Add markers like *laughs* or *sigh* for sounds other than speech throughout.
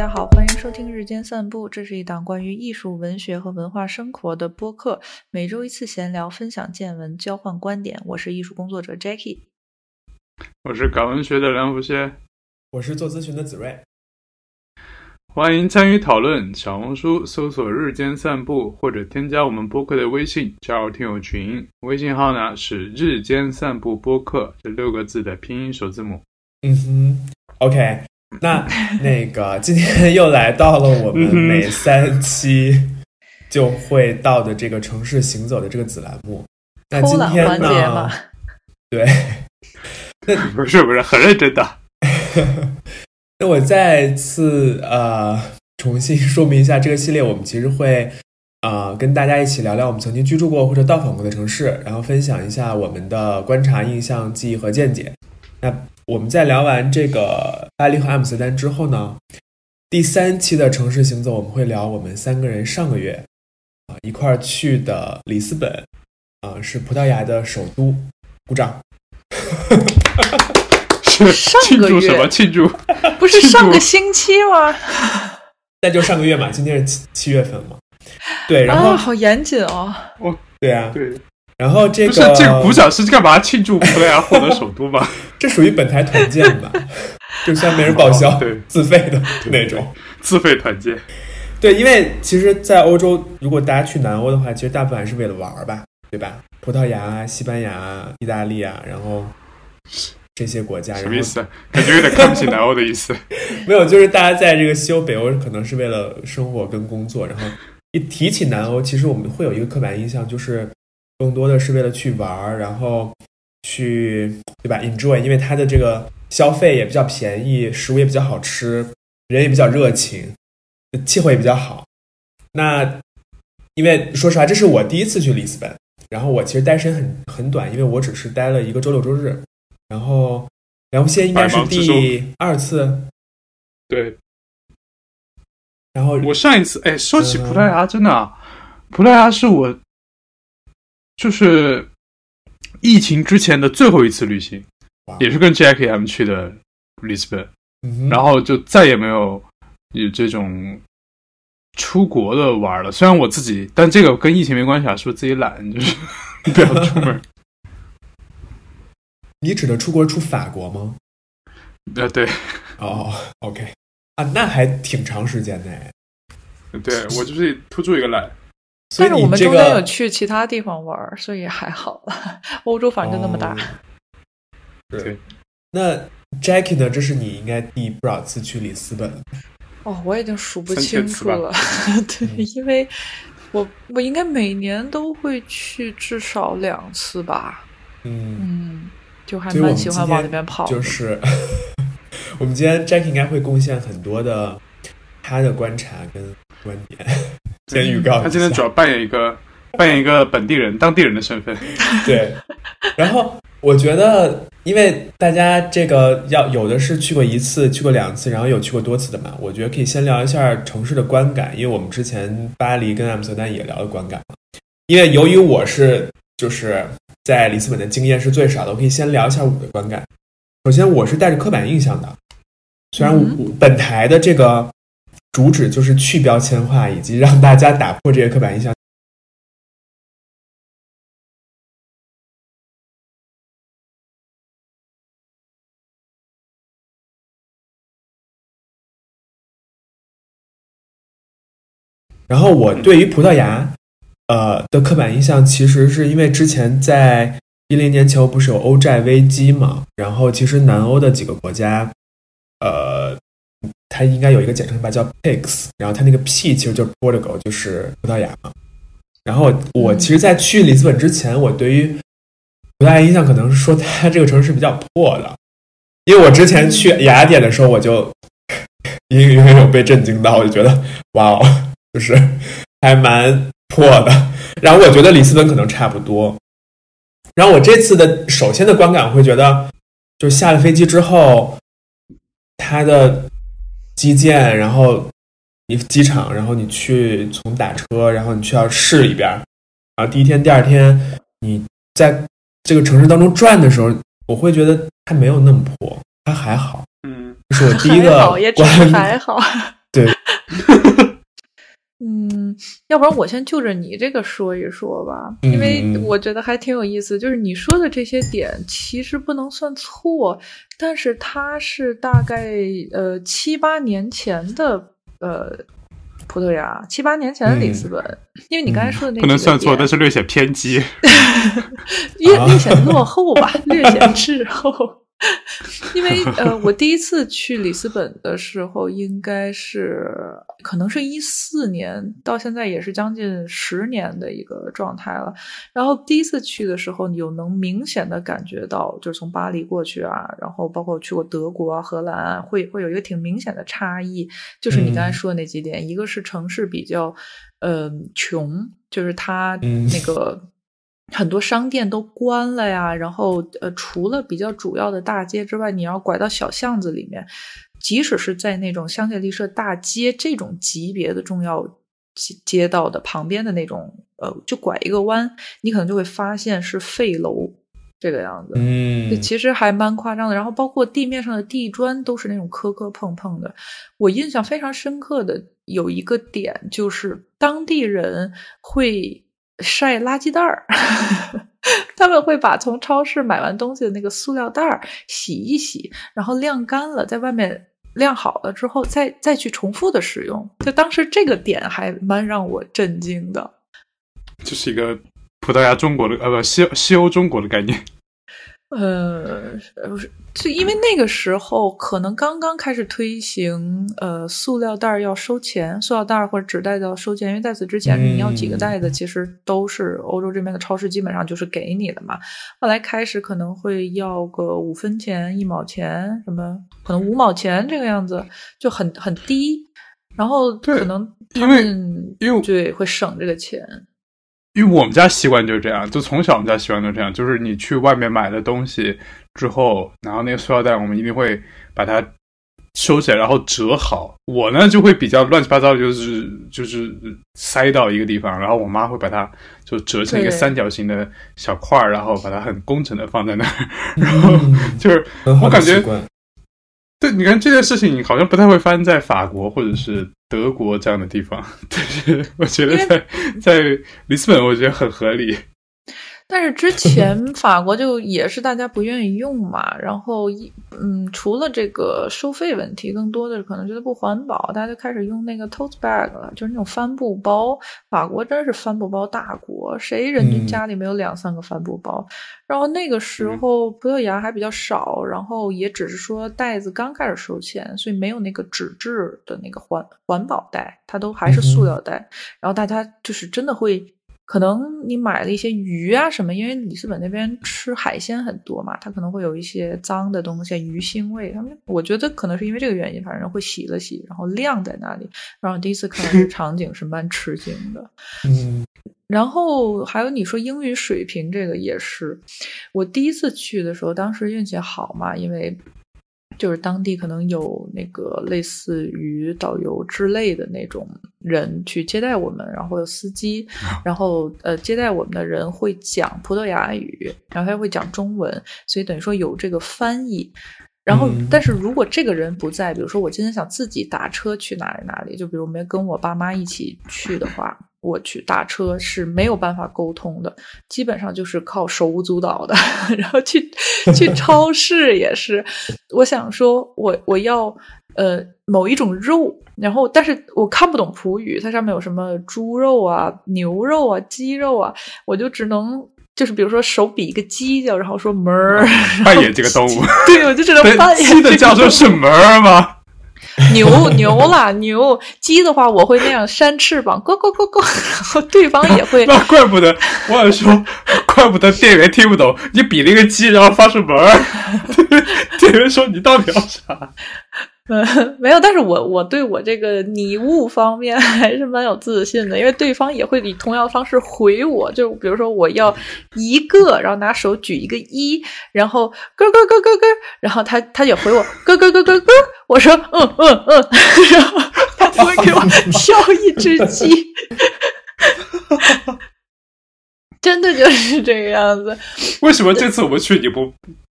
家好，欢迎收听日间散步，这是一档关于艺术、文学和文化生活的播客，每周一次闲聊，分享见闻，交换观点。我是艺术工作者 Jackie，我是搞文学的梁福歇，我是做咨询的子睿。欢迎参与讨论，小红书搜索“日间散步”或者添加我们播客的微信，加入听友群。微信号呢是“日间散步播客”这六个字的拼音首字母。嗯哼，OK，*laughs* 那那个今天又来到了我们每三期就会到的这个城市行走的这个子栏目。那今天呢？对，*laughs* 那不是不是很认真的。*laughs* 那我再次呃重新说明一下，这个系列我们其实会啊跟大家一起聊聊我们曾经居住过或者到访过的城市，然后分享一下我们的观察、印象、记忆和见解。那我们在聊完这个巴黎和阿姆斯特丹之后呢，第三期的城市行走我们会聊我们三个人上个月啊一块儿去的里斯本啊是葡萄牙的首都，鼓掌。*laughs* 上个月什么庆祝？*laughs* 不是上个星期吗？*laughs* 那就上个月嘛，今天是七七月份嘛。对，然后好严谨哦。哦，对啊，对。然后这个不是这个鼓掌是干嘛庆祝葡萄牙获得首都吗？这属于本台团建吧？*laughs* 就虽然没人报销，对，自费的那种，自费团建。对，因为其实，在欧洲，如果大家去南欧的话，其实大部分还是为了玩儿吧，对吧？葡萄牙、西班牙、意大利啊，然后。这些国家什么意思？感觉有点看不起南欧的意思。*laughs* 没有，就是大家在这个西欧、北欧，可能是为了生活跟工作。然后一提起南欧，其实我们会有一个刻板印象，就是更多的是为了去玩儿，然后去对吧？enjoy，因为它的这个消费也比较便宜，食物也比较好吃，人也比较热情，气候也比较好。那因为说实话，这是我第一次去里斯本，然后我其实待时间很很短，因为我只是待了一个周六周日。然后梁不歇应该是第二次，对。然后我上一次，哎，说起葡萄牙，真的，葡萄牙是我就是疫情之前的最后一次旅行，也是跟 Jackie 他们去的里斯本，然后就再也没有有这种出国的玩了。虽然我自己，但这个跟疫情没关系啊，是不是自己懒，就是 *laughs* 不要出门。*laughs* 你指的出国出法国吗？呃，对，哦，OK，啊，那还挺长时间的。对我就是突出一个懒，所以我们中间有去其他地方玩，所以还好了。欧洲反正就那么大。*laughs* 对，那 Jackie 呢？这是你应该第不少次去里斯本。哦，我已经数不清楚了。*laughs* 对，因为我我应该每年都会去至少两次吧。嗯嗯。就还蛮喜欢往那边跑。就是我们今天 Jackie 应该会贡献很多的他的观察跟观点。先预告，他今天主要扮演一个 *laughs* 扮演一个本地人、当地人的身份。*laughs* 对。然后我觉得，因为大家这个要有的是去过一次、去过两次，然后有去过多次的嘛，我觉得可以先聊一下城市的观感，因为我们之前巴黎跟阿姆斯特丹也聊了观感因为由于我是就是。在里斯本的经验是最少的，我可以先聊一下我的观感。首先，我是带着刻板印象的，虽然本台的这个主旨就是去标签化，以及让大家打破这些刻板印象。然后，我对于葡萄牙。呃的刻板印象，其实是因为之前在一零年前后不是有欧债危机嘛？然后其实南欧的几个国家，它应该有一个简称吧，叫 PIGS，然后它那个 P 其实就是 Portugal，就是葡萄牙嘛。然后我其实，在去里斯本之前，我对于葡萄牙印象可能是说它这个城市比较破的，因为我之前去雅典的时候，我就隐隐约约有被震惊到，我就觉得哇哦，*laughs* 就是还蛮。破的，然后我觉得里斯本可能差不多。然后我这次的首先的观感会觉得，就下了飞机之后，它的基建，然后你机场，然后你去从打车，然后你去到市里边，然后第一天、第二天你在这个城市当中转的时候，我会觉得它没有那么破，它还好。嗯，这是我第一个观，还好。对。*laughs* 嗯，要不然我先就着你这个说一说吧，因为我觉得还挺有意思。就是你说的这些点其实不能算错，但是它是大概呃七八年前的呃葡萄牙，七八年前的里斯本。因为你刚才说的那不能算错，但是略显偏激，*laughs* 略略显落后吧，*laughs* 略显滞后。*laughs* 因为呃，我第一次去里斯本的时候，应该是可能是一四年，到现在也是将近十年的一个状态了。然后第一次去的时候，你有能明显的感觉到，就是从巴黎过去啊，然后包括去过德国啊、荷兰啊，会会有一个挺明显的差异。就是你刚才说的那几点，一个是城市比较呃穷，就是它那个。很多商店都关了呀，然后呃，除了比较主要的大街之外，你要拐到小巷子里面，即使是在那种香榭丽舍大街这种级别的重要街道的旁边的那种，呃，就拐一个弯，你可能就会发现是废楼这个样子。嗯，其实还蛮夸张的。然后包括地面上的地砖都是那种磕磕碰碰的。我印象非常深刻的有一个点就是当地人会。晒垃圾袋儿，*laughs* 他们会把从超市买完东西的那个塑料袋儿洗一洗，然后晾干了，在外面晾好了之后，再再去重复的使用。就当时这个点还蛮让我震惊的。这是一个葡萄牙中国的呃不西西欧中国的概念。呃，不是，就因为那个时候可能刚刚开始推行，呃，塑料袋要收钱，塑料袋或者纸袋要收钱。因为在此之前，你要几个袋子，其实都是欧洲这边的超市基本上就是给你的嘛。后来开始可能会要个五分钱、一毛钱，什么可能五毛钱这个样子，就很很低。然后可能因为因为对会省这个钱。因为我们家习惯就是这样，就从小我们家习惯都这样，就是你去外面买的东西之后，然后那个塑料袋我们一定会把它收起来，然后折好。我呢就会比较乱七八糟，就是就是塞到一个地方，然后我妈会把它就折成一个三角形的小块儿，然后把它很工整的放在那儿，*laughs* 然后就是我感觉。对，你看这件事情好像不太会发生在法国或者是德国这样的地方，但是我觉得在在里斯本，我觉得很合理。但是之前 *laughs* 法国就也是大家不愿意用嘛，然后一嗯，除了这个收费问题，更多的可能觉得不环保，大家就开始用那个 tote bag 了，就是那种帆布包。法国真是帆布包大国，谁人均家里没有两三个帆布包？然后那个时候葡萄牙还比较少，然后也只是说袋子刚开始收钱，所以没有那个纸质的那个环环保袋，它都还是塑料袋。然后大家就是真的会。可能你买了一些鱼啊什么，因为里斯本那边吃海鲜很多嘛，它可能会有一些脏的东西，鱼腥味。他们我觉得可能是因为这个原因，反正会洗了洗，然后晾在那里。然后第一次看到这个场景是蛮吃惊的。*laughs* 嗯，然后还有你说英语水平这个也是，我第一次去的时候，当时运气好嘛，因为。就是当地可能有那个类似于导游之类的那种人去接待我们，然后有司机，然后呃接待我们的人会讲葡萄牙语，然后他会讲中文，所以等于说有这个翻译。然后，但是如果这个人不在，比如说我今天想自己打车去哪里哪里，就比如没跟我爸妈一起去的话。我去打车是没有办法沟通的，基本上就是靠手舞足蹈的。*laughs* 然后去去超市也是，我想说我我要呃某一种肉，然后但是我看不懂葡语，它上面有什么猪肉啊、牛肉啊、鸡肉啊，我就只能就是比如说手比一个鸡叫，然后说门儿扮演这个动物，*laughs* 对我就只能扮演 *laughs* 鸡的叫声是门儿吗？*laughs* 牛牛啦牛鸡的话，我会那样扇翅膀，咯咯咯咯，然后对方也会。那怪不得，我想说，怪不得店员听不懂，你比了一个鸡，然后发出门儿，*laughs* 店员说你到底要啥？嗯，*laughs* 没有，但是我我对我这个拟物方面 *laughs* 还是蛮有自信的，因为对方也会以同样的方式回我，就比如说我要一个，然后拿手举一个一，然后咯咯咯咯咯，然后他他也回我咯咯咯咯咯，我说嗯嗯嗯，*laughs* 然后他会给我挑一只鸡，真的就是这个样子。为什么这次我们去你不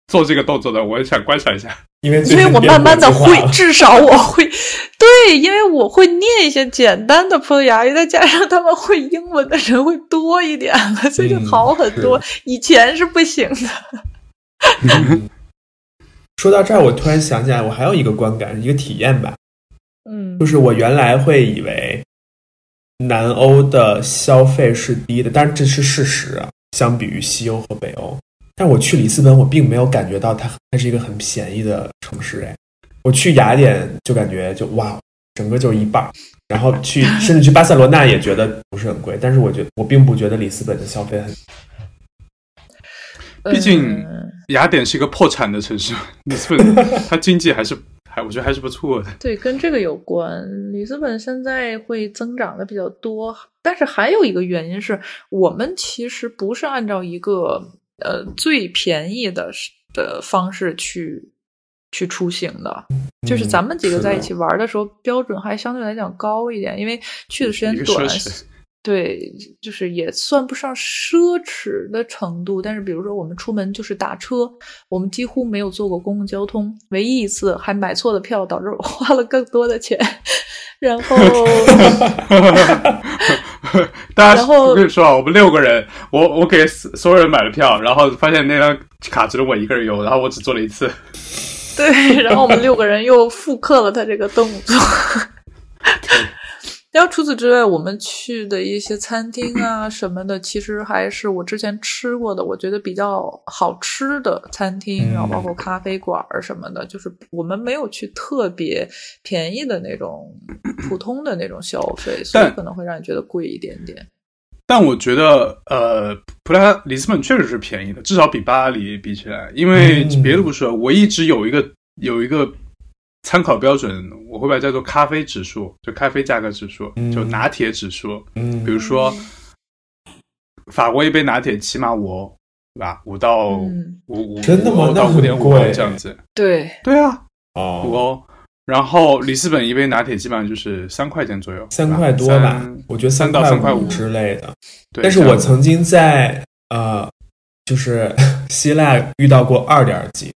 做这个动作的，我想观察一下。因为因为我慢慢的会，至少我会 *laughs* 对，因为我会念一些简单的葡萄牙语，再加上他们会英文的人会多一点了，所以就好很多。以前是不行的。*laughs* 说到这儿，我突然想起来，我还有一个观感，一个体验吧。嗯，就是我原来会以为南欧的消费是低的，但是这是事实啊，相比于西欧和北欧。但我去里斯本，我并没有感觉到它它是一个很便宜的城市哎。我去雅典就感觉就哇，整个就是一半。然后去 *laughs* 甚至去巴塞罗那也觉得不是很贵，但是我觉得我并不觉得里斯本的消费很。毕竟雅典是一个破产的城市，里斯本 *laughs* 它经济还是还我觉得还是不错的。*laughs* 对，跟这个有关。里斯本现在会增长的比较多，但是还有一个原因是我们其实不是按照一个。呃，最便宜的的方式去去出行的，就是咱们几个在一起玩的时候，标准还相对来讲高一点，因为去的时间短。对，就是也算不上奢侈的程度，但是比如说我们出门就是打车，我们几乎没有坐过公共交通，唯一一次还买错了票，导致我花了更多的钱。*laughs* 然后 *laughs* *laughs* *laughs* 大家，我跟你说啊，我们六个人，我我给所有人买了票，然后发现那张卡只有我一个人有，然后我只做了一次。*laughs* 对，然后我们六个人又复刻了他这个动作。*laughs* 然后除此之外，我们去的一些餐厅啊什么的，其实还是我之前吃过的，我觉得比较好吃的餐厅，然后包括咖啡馆什么的，就是我们没有去特别便宜的那种普通的那种消费，所以可能会让你觉得贵一点点。但我觉得，呃，普拉里斯本确实是便宜的，至少比巴黎比起来，因为别的不说，我一直有一个有一个。参考标准，我会把它叫做咖啡指数，就咖啡价格指数，就拿铁指数。嗯，比如说，法国一杯拿铁起码五欧，对吧？五到五五真的吗？到五点五欧这样子。对对啊，五欧。然后里斯本一杯拿铁基本上就是三块钱左右，三块多吧？我觉得三到三块五之类的。对，但是我曾经在呃，就是 *laughs* 希腊遇到过二点几。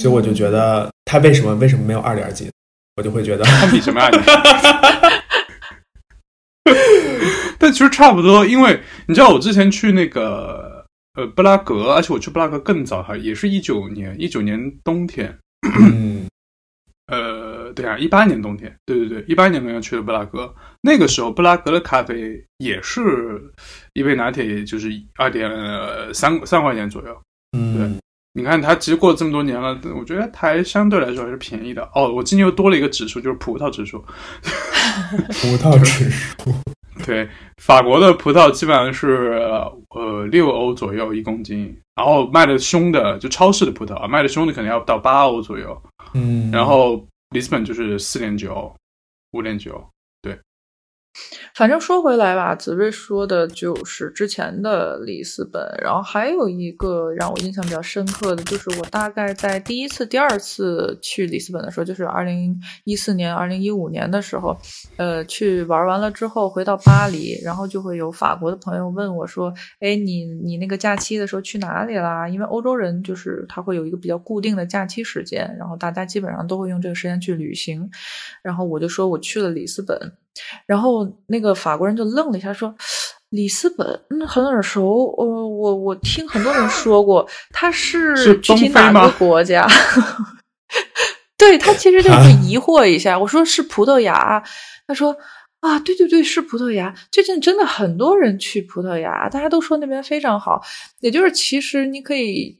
所以我就觉得他为什么为什么没有二点几，我就会觉得他比什么二点？*laughs* 但其实差不多，因为你知道我之前去那个呃布拉格，而且我去布拉格更早哈，也是一九年一九年冬天。嗯，*clears throat* 呃，对啊，一八年冬天，对对对，一八年冬天去的布拉格，那个时候布拉格的咖啡也是一杯拿铁，也就是二点三三块钱左右。嗯，对。你看，它其实过了这么多年了，我觉得它还相对来说还是便宜的哦。我今年又多了一个指数，就是葡萄指数。*laughs* 葡萄指数，*laughs* 对，法国的葡萄基本上是呃六欧左右一公斤，然后卖的凶的就超市的葡萄啊，卖的凶的可能要到八欧左右。嗯，然后里斯本就是四点九，五点九。反正说回来吧，紫薇说的就是之前的里斯本，然后还有一个让我印象比较深刻的，就是我大概在第一次、第二次去里斯本的时候，就是二零一四年、二零一五年的时候，呃，去玩完了之后回到巴黎，然后就会有法国的朋友问我说：“哎，你你那个假期的时候去哪里啦？”因为欧洲人就是他会有一个比较固定的假期时间，然后大家基本上都会用这个时间去旅行，然后我就说我去了里斯本。然后那个法国人就愣了一下，说：“里斯本，嗯，很耳熟。呃，我我听很多人 *laughs* 说过，它是具体哪个国家？*laughs* 对他其实就 *laughs* 是疑惑一下。我说是葡萄牙，他说啊，对对对，是葡萄牙。最近真的很多人去葡萄牙，大家都说那边非常好。也就是其实你可以。”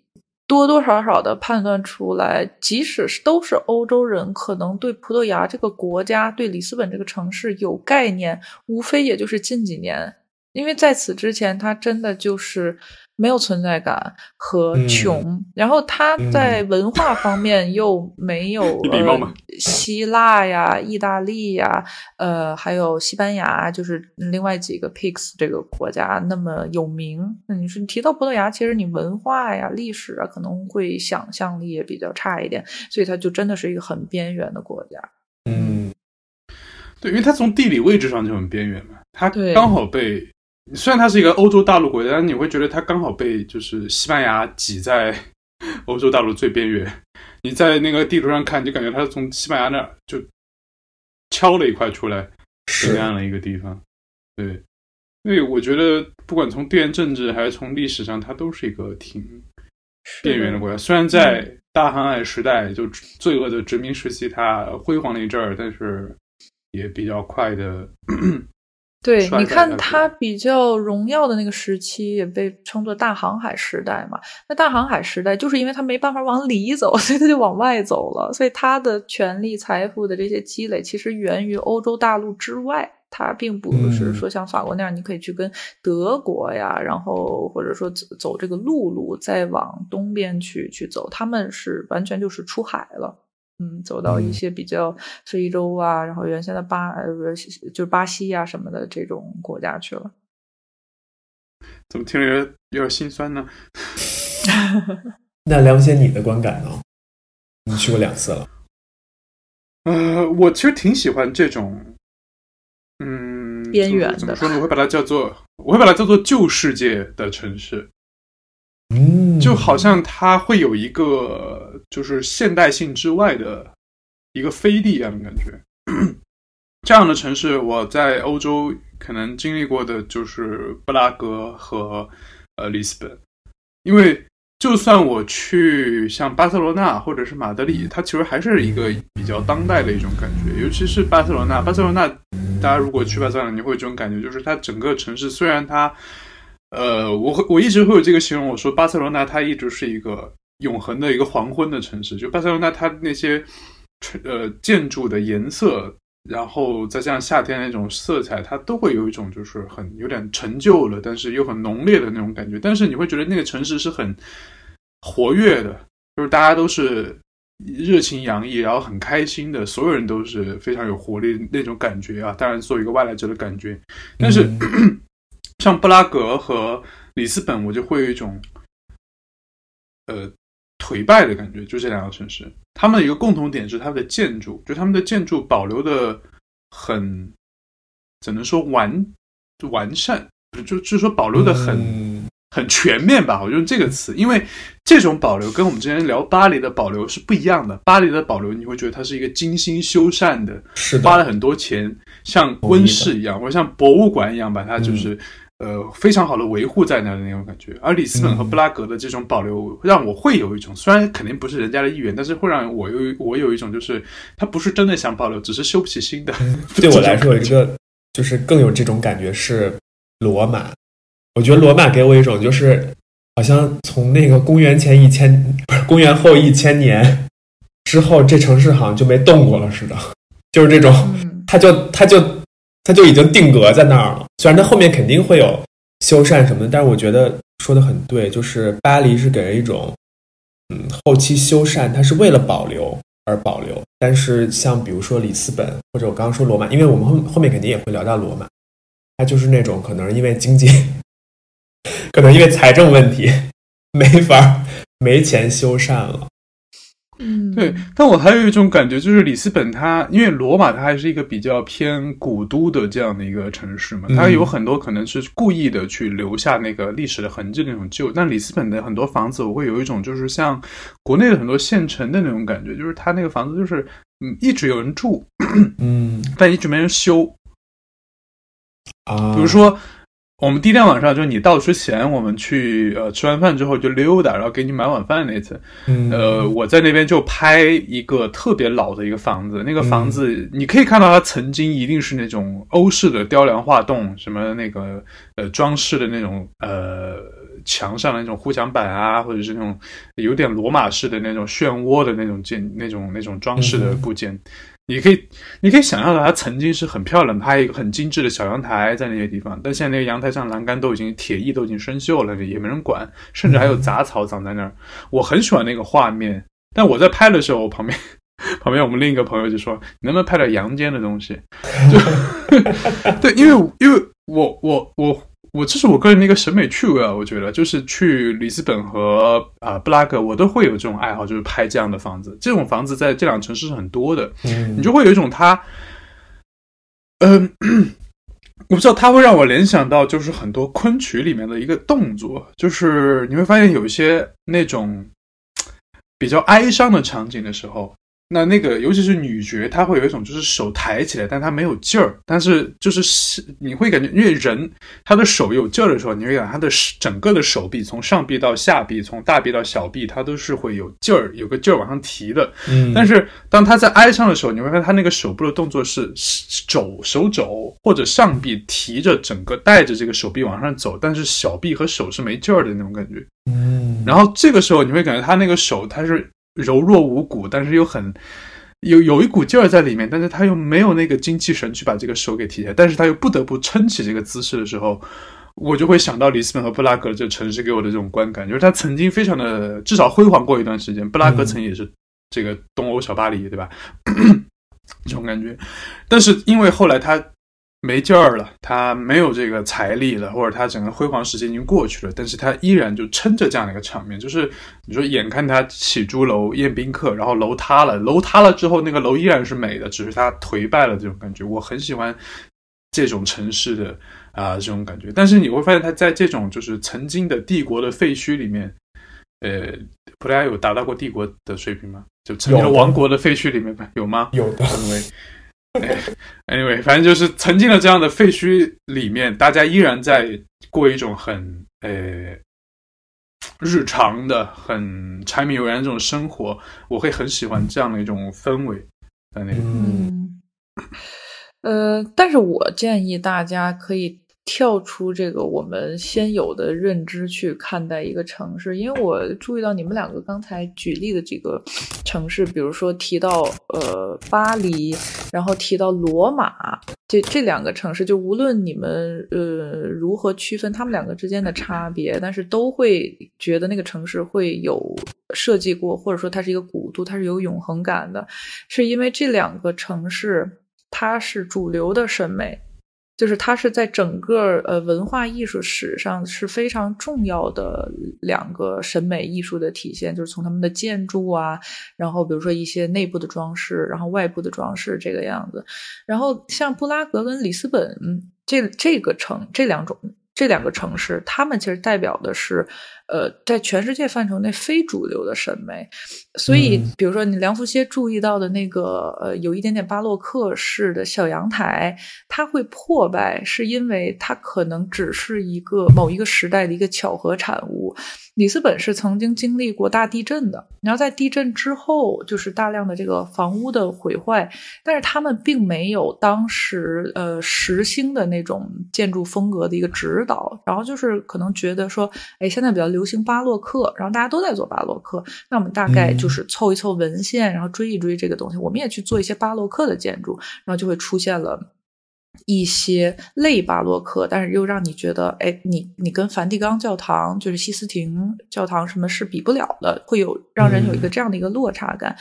多多少少的判断出来，即使是都是欧洲人，可能对葡萄牙这个国家、对里斯本这个城市有概念，无非也就是近几年，因为在此之前，它真的就是。没有存在感和穷，然后他在文化方面又没有呃希腊呀、意大利呀，呃，还有西班牙，就是另外几个 PICS 这个国家那么有名。那你说提到葡萄牙，其实你文化呀、历史啊，可能会想象力也比较差一点，所以它就真的是一个很边缘的国家。嗯，对，因为它从地理位置上就很边缘嘛，它刚好被。虽然它是一个欧洲大陆国家，但你会觉得它刚好被就是西班牙挤在欧洲大陆最边缘。你在那个地图上看，就感觉它是从西班牙那儿就敲了一块出来，是那样的一个地方。对，因为我觉得不管从地缘政治还是从历史上，它都是一个挺边缘的国家。虽然在大航海时代就罪恶的殖民时期，它辉煌了一阵儿，但是也比较快的。对，你看它比较荣耀的那个时期，也被称作大航海时代嘛。那大航海时代就是因为它没办法往里走，*laughs* 所以它就往外走了。所以它的权力、财富的这些积累，其实源于欧洲大陆之外。它并不是说像法国那样，你可以去跟德国呀，然后或者说走走这个陆路，再往东边去去走。他们是完全就是出海了。嗯，走到一些比较非洲啊，然后原先的巴呃不是就是巴西啊什么的这种国家去了。怎么听着有点有点心酸呢？*laughs* 那梁先，你的观感呢？你去过两次了。呃，我其实挺喜欢这种，嗯，边缘的。怎么说呢？我会把它叫做，我会把它叫做旧世界的城市。嗯，就好像它会有一个就是现代性之外的一个飞地一样的感觉。*clears throat* 这样的城市，我在欧洲可能经历过的就是布拉格和呃里斯本。因为就算我去像巴塞罗那或者是马德里，它其实还是一个比较当代的一种感觉。尤其是巴塞罗那，巴塞罗那大家如果去巴塞罗那，你会有这种感觉，就是它整个城市虽然它。呃，我我一直会有这个形容，我说巴塞罗那它一直是一个永恒的一个黄昏的城市。就巴塞罗那它那些呃建筑的颜色，然后再加上夏天那种色彩，它都会有一种就是很有点陈旧了，但是又很浓烈的那种感觉。但是你会觉得那个城市是很活跃的，就是大家都是热情洋溢，然后很开心的，所有人都是非常有活力那种感觉啊。当然，作为一个外来者的感觉，但是。*clears throat* 像布拉格和里斯本，我就会有一种，呃，颓败的感觉。就这两个城市，他们的一个共同点是他们的建筑，就他们的建筑保留的很，只能说完完善，就就是说保留的很很全面吧。我用这个词，因为这种保留跟我们之前聊巴黎的保留是不一样的。巴黎的保留，你会觉得它是一个精心修缮的，花了很多钱，像温室一样，或者像博物馆一样，把它就是。呃，非常好的维护在那的那种感觉，而里斯本和布拉格的这种保留，让我会有一种，虽然肯定不是人家的意愿，但是会让我有我有一种，就是他不是真的想保留，只是修不起新的。*laughs* 对我来说，一个就是更有这种感觉是罗马。我觉得罗马给我一种，就是好像从那个公元前一千，不是公元后一千年之后，这城市好像就没动过了似的，就是这种，他就他就。它就已经定格在那儿了。虽然它后面肯定会有修缮什么的，但是我觉得说的很对，就是巴黎是给人一种，嗯，后期修缮它是为了保留而保留。但是像比如说里斯本或者我刚刚说罗马，因为我们后后面肯定也会聊到罗马，它就是那种可能因为经济，*laughs* 可能因为财政问题没法没钱修缮了。嗯，对，但我还有一种感觉，就是里斯本它，因为罗马它还是一个比较偏古都的这样的一个城市嘛，它有很多可能是故意的去留下那个历史的痕迹那种旧。但里斯本的很多房子，我会有一种就是像国内的很多县城的那种感觉，就是它那个房子就是嗯一直有人住，嗯，*clears throat* 但一直没人修啊，比如说。我们第一天晚上就是你到之前，我们去呃吃完饭之后就溜达，然后给你买晚饭那次。嗯呃，我在那边就拍一个特别老的一个房子，那个房子你可以看到它曾经一定是那种欧式的雕梁画栋，什么那个呃装饰的那种呃墙上的那种护墙板啊，或者是那种有点罗马式的那种漩涡的那种建那种那种装饰的部件。你可以，你可以想象到它曾经是很漂亮，它有一个很精致的小阳台在那些地方，但现在那个阳台上栏杆都已经铁艺都已经生锈了，也没人管，甚至还有杂草长在那儿。*laughs* 我很喜欢那个画面，但我在拍的时候，旁边 *laughs* 旁边我们另一个朋友就说：“你能不能拍点阳间的东西？”就 *laughs* 对，因为因为我我我。我这是我个人的一个审美趣味啊，我觉得就是去里斯本和啊布拉格，我都会有这种爱好，就是拍这样的房子。这种房子在这两个城市是很多的，你就会有一种它，嗯，*clears throat* 我不知道它会让我联想到，就是很多昆曲里面的一个动作，就是你会发现有一些那种比较哀伤的场景的时候。那那个，尤其是女角，她会有一种就是手抬起来，但她没有劲儿。但是就是是你会感觉，因为人他的手有劲儿的时候，你会感觉他的整个的手臂从上臂到下臂，从大臂到小臂，他都是会有劲儿，有个劲儿往上提的。嗯。但是当他在哀伤的时候，你会发现他那个手部的动作是肘手肘或者上臂提着整个带着这个手臂往上走，但是小臂和手是没劲儿的那种感觉。嗯。然后这个时候你会感觉他那个手他是。柔弱无骨，但是又很有有一股劲儿在里面，但是他又没有那个精气神去把这个手给提起来，但是他又不得不撑起这个姿势的时候，我就会想到里斯本和布拉格这城市给我的这种观感，就是他曾经非常的至少辉煌过一段时间，布拉格曾也是这个东欧小巴黎，对吧？*coughs* 这种感觉，但是因为后来他。没劲儿了，他没有这个财力了，或者他整个辉煌时间已经过去了，但是他依然就撑着这样的一个场面，就是你说眼看他起朱楼宴宾客，然后楼塌了，楼塌了之后那个楼依然是美的，只是他颓败了这种感觉，我很喜欢这种城市的啊这种感觉，但是你会发现他在这种就是曾经的帝国的废墟里面，呃，葡萄牙有达到过帝国的水平吗？就曾经的王国的废墟里面有吗？有的，因为。*laughs* Anyway，反正就是曾经的这样的废墟里面，大家依然在过一种很呃日常的、很柴米油盐这种生活。我会很喜欢这样的一种氛围在那里。嗯，呃，但是我建议大家可以。跳出这个我们先有的认知去看待一个城市，因为我注意到你们两个刚才举例的几个城市，比如说提到呃巴黎，然后提到罗马，这这两个城市，就无论你们呃如何区分他们两个之间的差别，但是都会觉得那个城市会有设计过，或者说它是一个古都，它是有永恒感的，是因为这两个城市它是主流的审美。就是它是在整个呃文化艺术史上是非常重要的两个审美艺术的体现，就是从他们的建筑啊，然后比如说一些内部的装饰，然后外部的装饰这个样子。然后像布拉格跟里斯本这这个城这两种这两个城市，他们其实代表的是。呃，在全世界范畴内非主流的审美，所以比如说你梁福歇注意到的那个呃，有一点点巴洛克式的小阳台，它会破败，是因为它可能只是一个某一个时代的一个巧合产物。里斯本是曾经经历过大地震的，然后在地震之后就是大量的这个房屋的毁坏，但是他们并没有当时呃实兴的那种建筑风格的一个指导，然后就是可能觉得说，哎，现在比较流。流行巴洛克，然后大家都在做巴洛克，那我们大概就是凑一凑文献，然后追一追这个东西。我们也去做一些巴洛克的建筑，然后就会出现了一些类巴洛克，但是又让你觉得，哎，你你跟梵蒂冈教堂，就是西斯廷教堂什么是比不了的，会有让人有一个这样的一个落差感。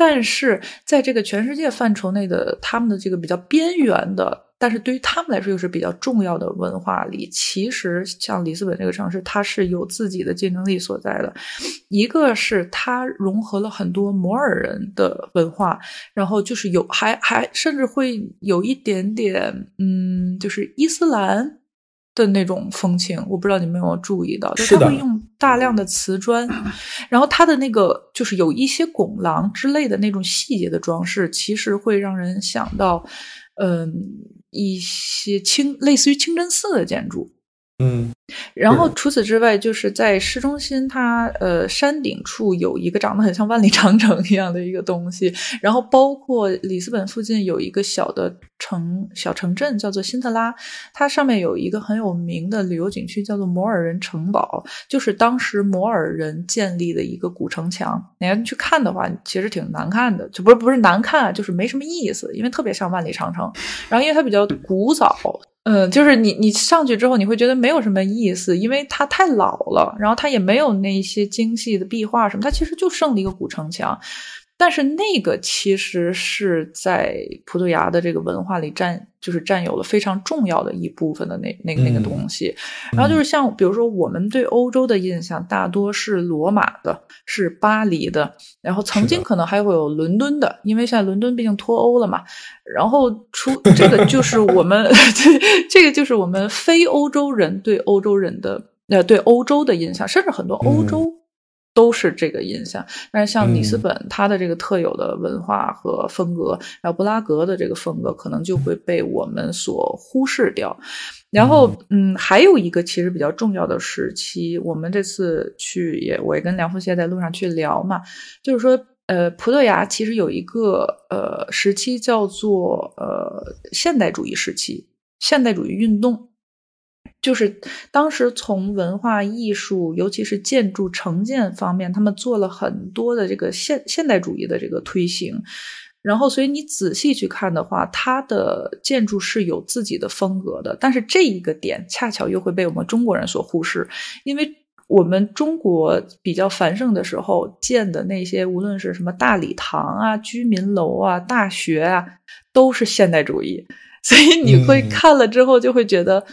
但是在这个全世界范畴内的，他们的这个比较边缘的。但是对于他们来说又是比较重要的文化里，其实像里斯本这个城市，它是有自己的竞争力所在的。一个是它融合了很多摩尔人的文化，然后就是有还还甚至会有一点点，嗯，就是伊斯兰的那种风情。我不知道你们有没有注意到，就它会用大量的瓷砖，然后他的那个就是有一些拱廊之类的那种细节的装饰，其实会让人想到，嗯。一些清类似于清真寺的建筑，嗯，然后除此之外，就是在市中心，它呃山顶处有一个长得很像万里长城一样的一个东西，然后包括里斯本附近有一个小的城小城镇叫做辛特拉，它上面有一个很有名的旅游景区叫做摩尔人城堡，就是当时摩尔人建立的一个古城墙。你要去看的话，其实挺难看的，就不是不是难看，就是没什么意思，因为特别像万里长城，然后因为它比较古早。嗯，就是你你上去之后，你会觉得没有什么意思，因为它太老了，然后它也没有那些精细的壁画什么，它其实就剩了一个古城墙。但是那个其实是在葡萄牙的这个文化里占，就是占有了非常重要的一部分的那那个那个东西。然后就是像比如说我们对欧洲的印象大多是罗马的，是巴黎的，然后曾经可能还会有伦敦的，因为现在伦敦毕竟脱欧了嘛。然后出这个就是我们 *laughs* 这个就是我们非欧洲人对欧洲人的呃对欧洲的印象，甚至很多欧洲。都是这个印象。但是像里斯本，它的这个特有的文化和风格，然后布拉格的这个风格，可能就会被我们所忽视掉。然后，嗯，还有一个其实比较重要的时期，我们这次去也，我也跟梁福谢在路上去聊嘛，就是说。呃，葡萄牙其实有一个呃时期叫做呃现代主义时期，现代主义运动，就是当时从文化艺术，尤其是建筑城建方面，他们做了很多的这个现现代主义的这个推行。然后，所以你仔细去看的话，它的建筑是有自己的风格的。但是这一个点恰巧又会被我们中国人所忽视，因为。我们中国比较繁盛的时候建的那些，无论是什么大礼堂啊、居民楼啊、大学啊，都是现代主义，所以你会看了之后就会觉得。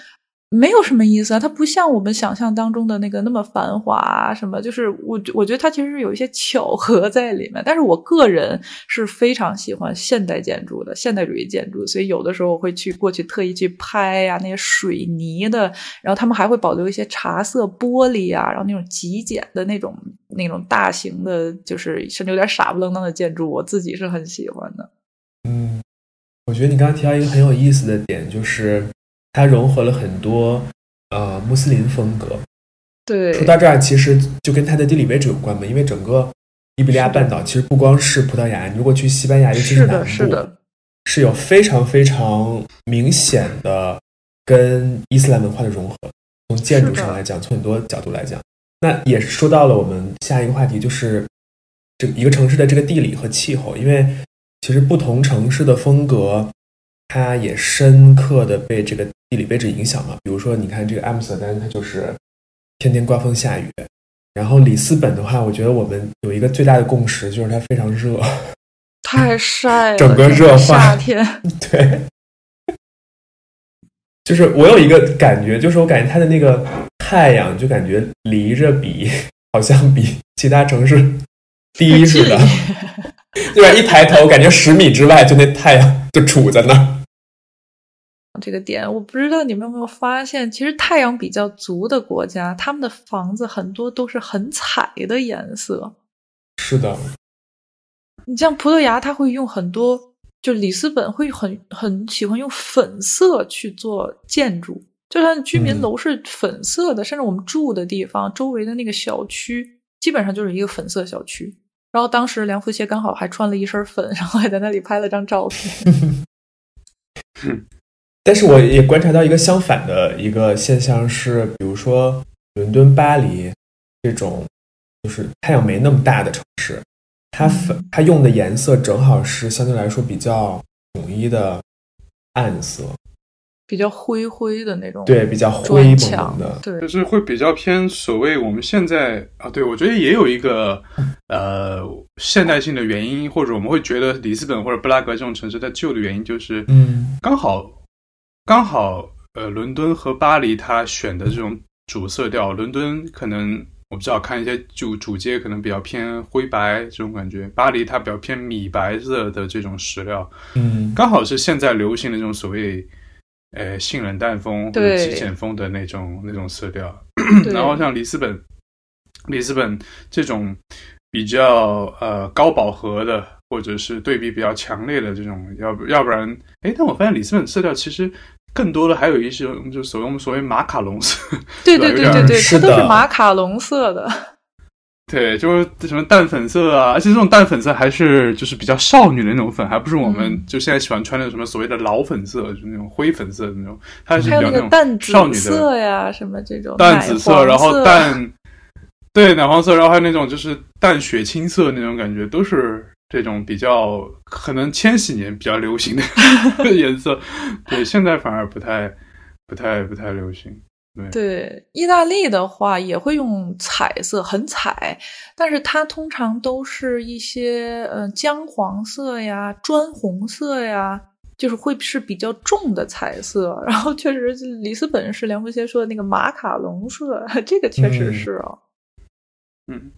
没有什么意思啊，它不像我们想象当中的那个那么繁华啊，什么就是我我觉得它其实是有一些巧合在里面。但是我个人是非常喜欢现代建筑的，现代主义建筑，所以有的时候我会去过去特意去拍呀，那些水泥的，然后他们还会保留一些茶色玻璃啊，然后那种极简的那种那种大型的，就是甚至有点傻不愣登的建筑，我自己是很喜欢的。嗯，我觉得你刚刚提到一个很有意思的点，就是。它融合了很多呃穆斯林风格。对，说到这儿，其实就跟它的地理位置有关嘛。因为整个伊比利亚半岛其实不光是葡萄牙，如果去西班牙，尤其是南部，是的，是有非常非常明显的跟伊斯兰文化的融合。从建筑上来讲，从很多角度来讲，那也是说到了我们下一个话题，就是这一个城市的这个地理和气候。因为其实不同城市的风格，它也深刻的被这个。地理位置影响嘛，比如说，你看这个阿姆斯特丹，它就是天天刮风下雨。然后里斯本的话，我觉得我们有一个最大的共识，就是它非常热，太晒了，整个热化。夏天，*laughs* 对，就是我有一个感觉，就是我感觉它的那个太阳，就感觉离着比好像比其他城市低似的，*laughs* 对吧？一抬头，感觉十米之外就那太阳就杵在那儿。这个点我不知道你们有没有发现，其实太阳比较足的国家，他们的房子很多都是很彩的颜色。是的，你像葡萄牙，他会用很多，就里斯本会很很喜欢用粉色去做建筑，就算居民楼是粉色的，甚至我们住的地方周围的那个小区，基本上就是一个粉色小区。然后当时梁福谢刚好还穿了一身粉，然后还在那里拍了张照片。*laughs* 但是我也观察到一个相反的一个现象是，比如说伦敦、巴黎这种就是太阳没那么大的城市，它粉它用的颜色正好是相对来说比较统一的暗色，比较灰灰的那种，对，比较灰蒙的，对，就是会比较偏所谓我们现在啊，对我觉得也有一个呃现代性的原因，或者我们会觉得里斯本或者布拉格这种城市它旧的原因就是，嗯，刚好。刚好，呃，伦敦和巴黎，它选的这种主色调，伦敦可能我不知道，看一些主主街可能比较偏灰白这种感觉，巴黎它比较偏米白色的这种石料，嗯，刚好是现在流行的这种所谓，呃，性冷淡风或者极简风的那种那种色调。*clears throat* 然后像里斯本，里斯本这种比较呃高饱和的，或者是对比比较强烈的这种，要不要不然，哎，但我发现里斯本色调其实。更多的还有一些，就所谓我们所谓马卡龙色，*laughs* 对对对对对，它都是马卡龙色的。对，就是什么淡粉色啊，而且这种淡粉色还是就是比较少女的那种粉，还不是我们就现在喜欢穿的什么所谓的老粉色，就是那种灰粉色的那种，它是比较那种少女的色呀，什么这种淡紫色，然后淡对奶黄色，然后还有那种就是淡血青色那种感觉，都是。这种比较可能千禧年比较流行的 *laughs* 颜色，对，现在反而不太、不太、不太流行。对，对，意大利的话也会用彩色，很彩，但是它通常都是一些呃姜黄色呀、砖红色呀，就是会是比较重的彩色。*laughs* 然后确实，里斯本是梁福先说的那个马卡龙色，*laughs* 这个确实是啊。嗯，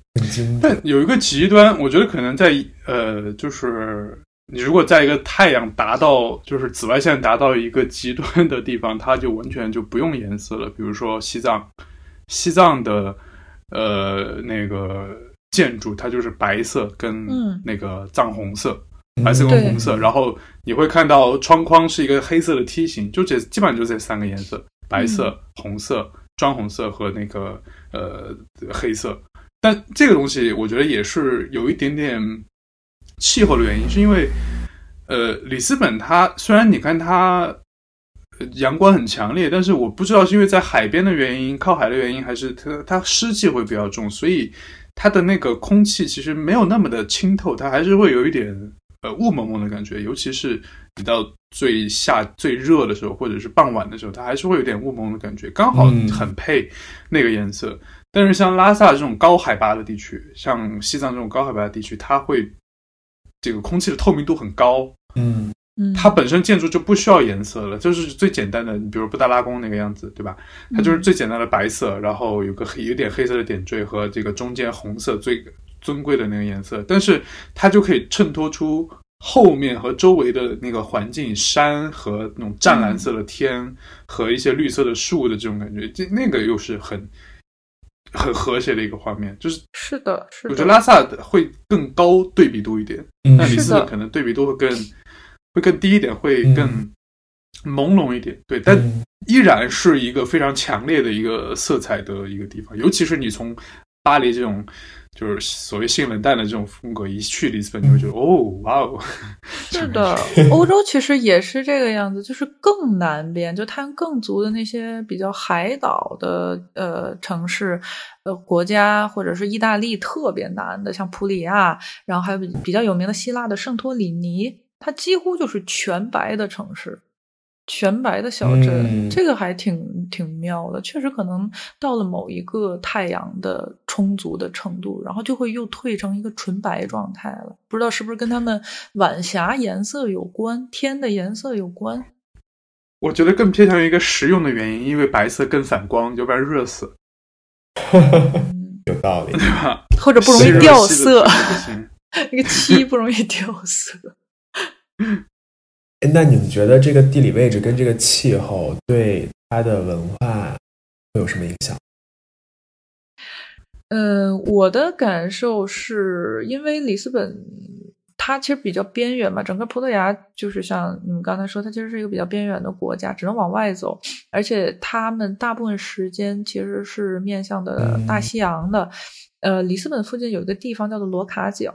但有一个极端，我觉得可能在呃，就是你如果在一个太阳达到，就是紫外线达到一个极端的地方，它就完全就不用颜色了。比如说西藏，西藏的呃那个建筑，它就是白色跟那个藏红色，白色跟红色。然后你会看到窗框是一个黑色的梯形，就这基本上就这三个颜色：白色、红色、砖红色和那个呃黑色。但这个东西我觉得也是有一点点气候的原因，是因为呃里斯本它虽然你看它。阳光很强烈，但是我不知道是因为在海边的原因，靠海的原因，还是它它湿气会比较重，所以它的那个空气其实没有那么的清透，它还是会有一点呃雾蒙蒙的感觉。尤其是你到最夏最热的时候，或者是傍晚的时候，它还是会有点雾蒙的感觉，刚好很配那个颜色。但是像拉萨这种高海拔的地区，像西藏这种高海拔的地区，它会这个空气的透明度很高，嗯。它本身建筑就不需要颜色了，就是最简单的，你比如布达拉宫那个样子，对吧？它就是最简单的白色，然后有个黑有点黑色的点缀和这个中间红色最尊贵的那个颜色，但是它就可以衬托出后面和周围的那个环境，山和那种湛蓝色的天和一些绿色的树的这种感觉，这那个又是很很和谐的一个画面，就是是的，是的。我觉得拉萨会更高对比度一点，那里斯本可能对比度会更。会更低一点，会更朦胧一点，对，但依然是一个非常强烈的一个色彩的一个地方。尤其是你从巴黎这种就是所谓性冷淡的这种风格一去里斯本，你会觉得哦，哇哦，是的，欧洲其实也是这个样子，就是更南边，就它更足的那些比较海岛的呃城市呃国家，或者是意大利特别南的，像普里亚，然后还有比较有名的希腊的圣托里尼。它几乎就是全白的城市，全白的小镇，这个还挺挺妙的。确实，可能到了某一个太阳的充足的程度，然后就会又退成一个纯白状态了。不知道是不是跟他们晚霞颜色有关，天的颜色有关？我觉得更偏向于一个实用的原因，因为白色更反光，要不然热死。*laughs* 有道理，对吧？*laughs* 或者不容易掉色，*laughs* 那个漆不容易掉色。那你们觉得这个地理位置跟这个气候对它的文化会有什么影响？嗯，我的感受是因为里斯本它其实比较边缘嘛，整个葡萄牙就是像你们刚才说，它其实是一个比较边缘的国家，只能往外走，而且他们大部分时间其实是面向的大西洋的。呃，里斯本附近有一个地方叫做罗卡角，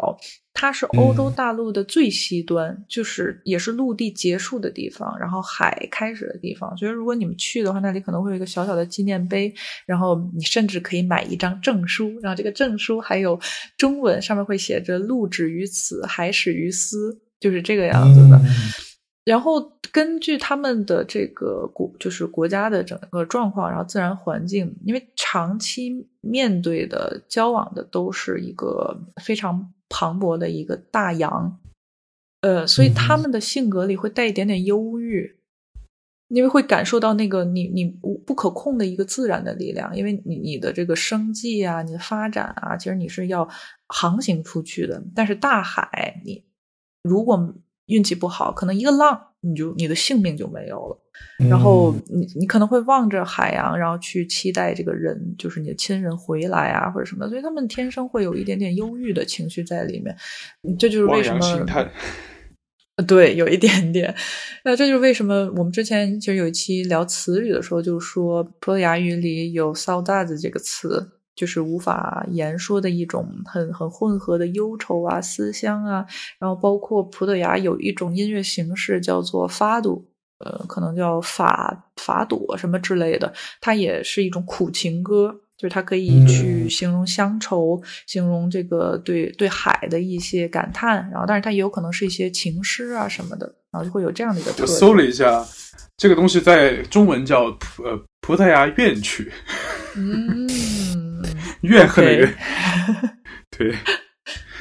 它是欧洲大陆的最西端，就是也是陆地结束的地方，然后海开始的地方。所以如果你们去的话，那里可能会有一个小小的纪念碑，然后你甚至可以买一张证书，然后这个证书还有中文，上面会写着“陆止于此，海始于斯”，就是这个样子的。然后根据他们的这个国，就是国家的整个状况，然后自然环境，因为长期面对的、交往的都是一个非常磅礴的一个大洋，呃，所以他们的性格里会带一点点忧郁，因为会感受到那个你你不不可控的一个自然的力量，因为你你的这个生计啊，你的发展啊，其实你是要航行出去的，但是大海，你如果。运气不好，可能一个浪你就你的性命就没有了。然后你你可能会望着海洋，然后去期待这个人，就是你的亲人回来啊，或者什么。所以他们天生会有一点点忧郁的情绪在里面。这就是为什么？对，有一点点。那这就是为什么我们之前其实有一期聊词语的时候，就说葡萄牙语里有 “saudade” 这个词。就是无法言说的一种很很混合的忧愁啊、思乡啊，然后包括葡萄牙有一种音乐形式叫做法度，呃，可能叫法法朵什么之类的，它也是一种苦情歌，就是它可以去形容乡愁，形容这个对对海的一些感叹，然后但是它也有可能是一些情诗啊什么的，然后就会有这样的一个。我搜了一下，这个东西在中文叫呃葡萄牙怨曲。*laughs* 嗯。怨恨的怨，*laughs* 对，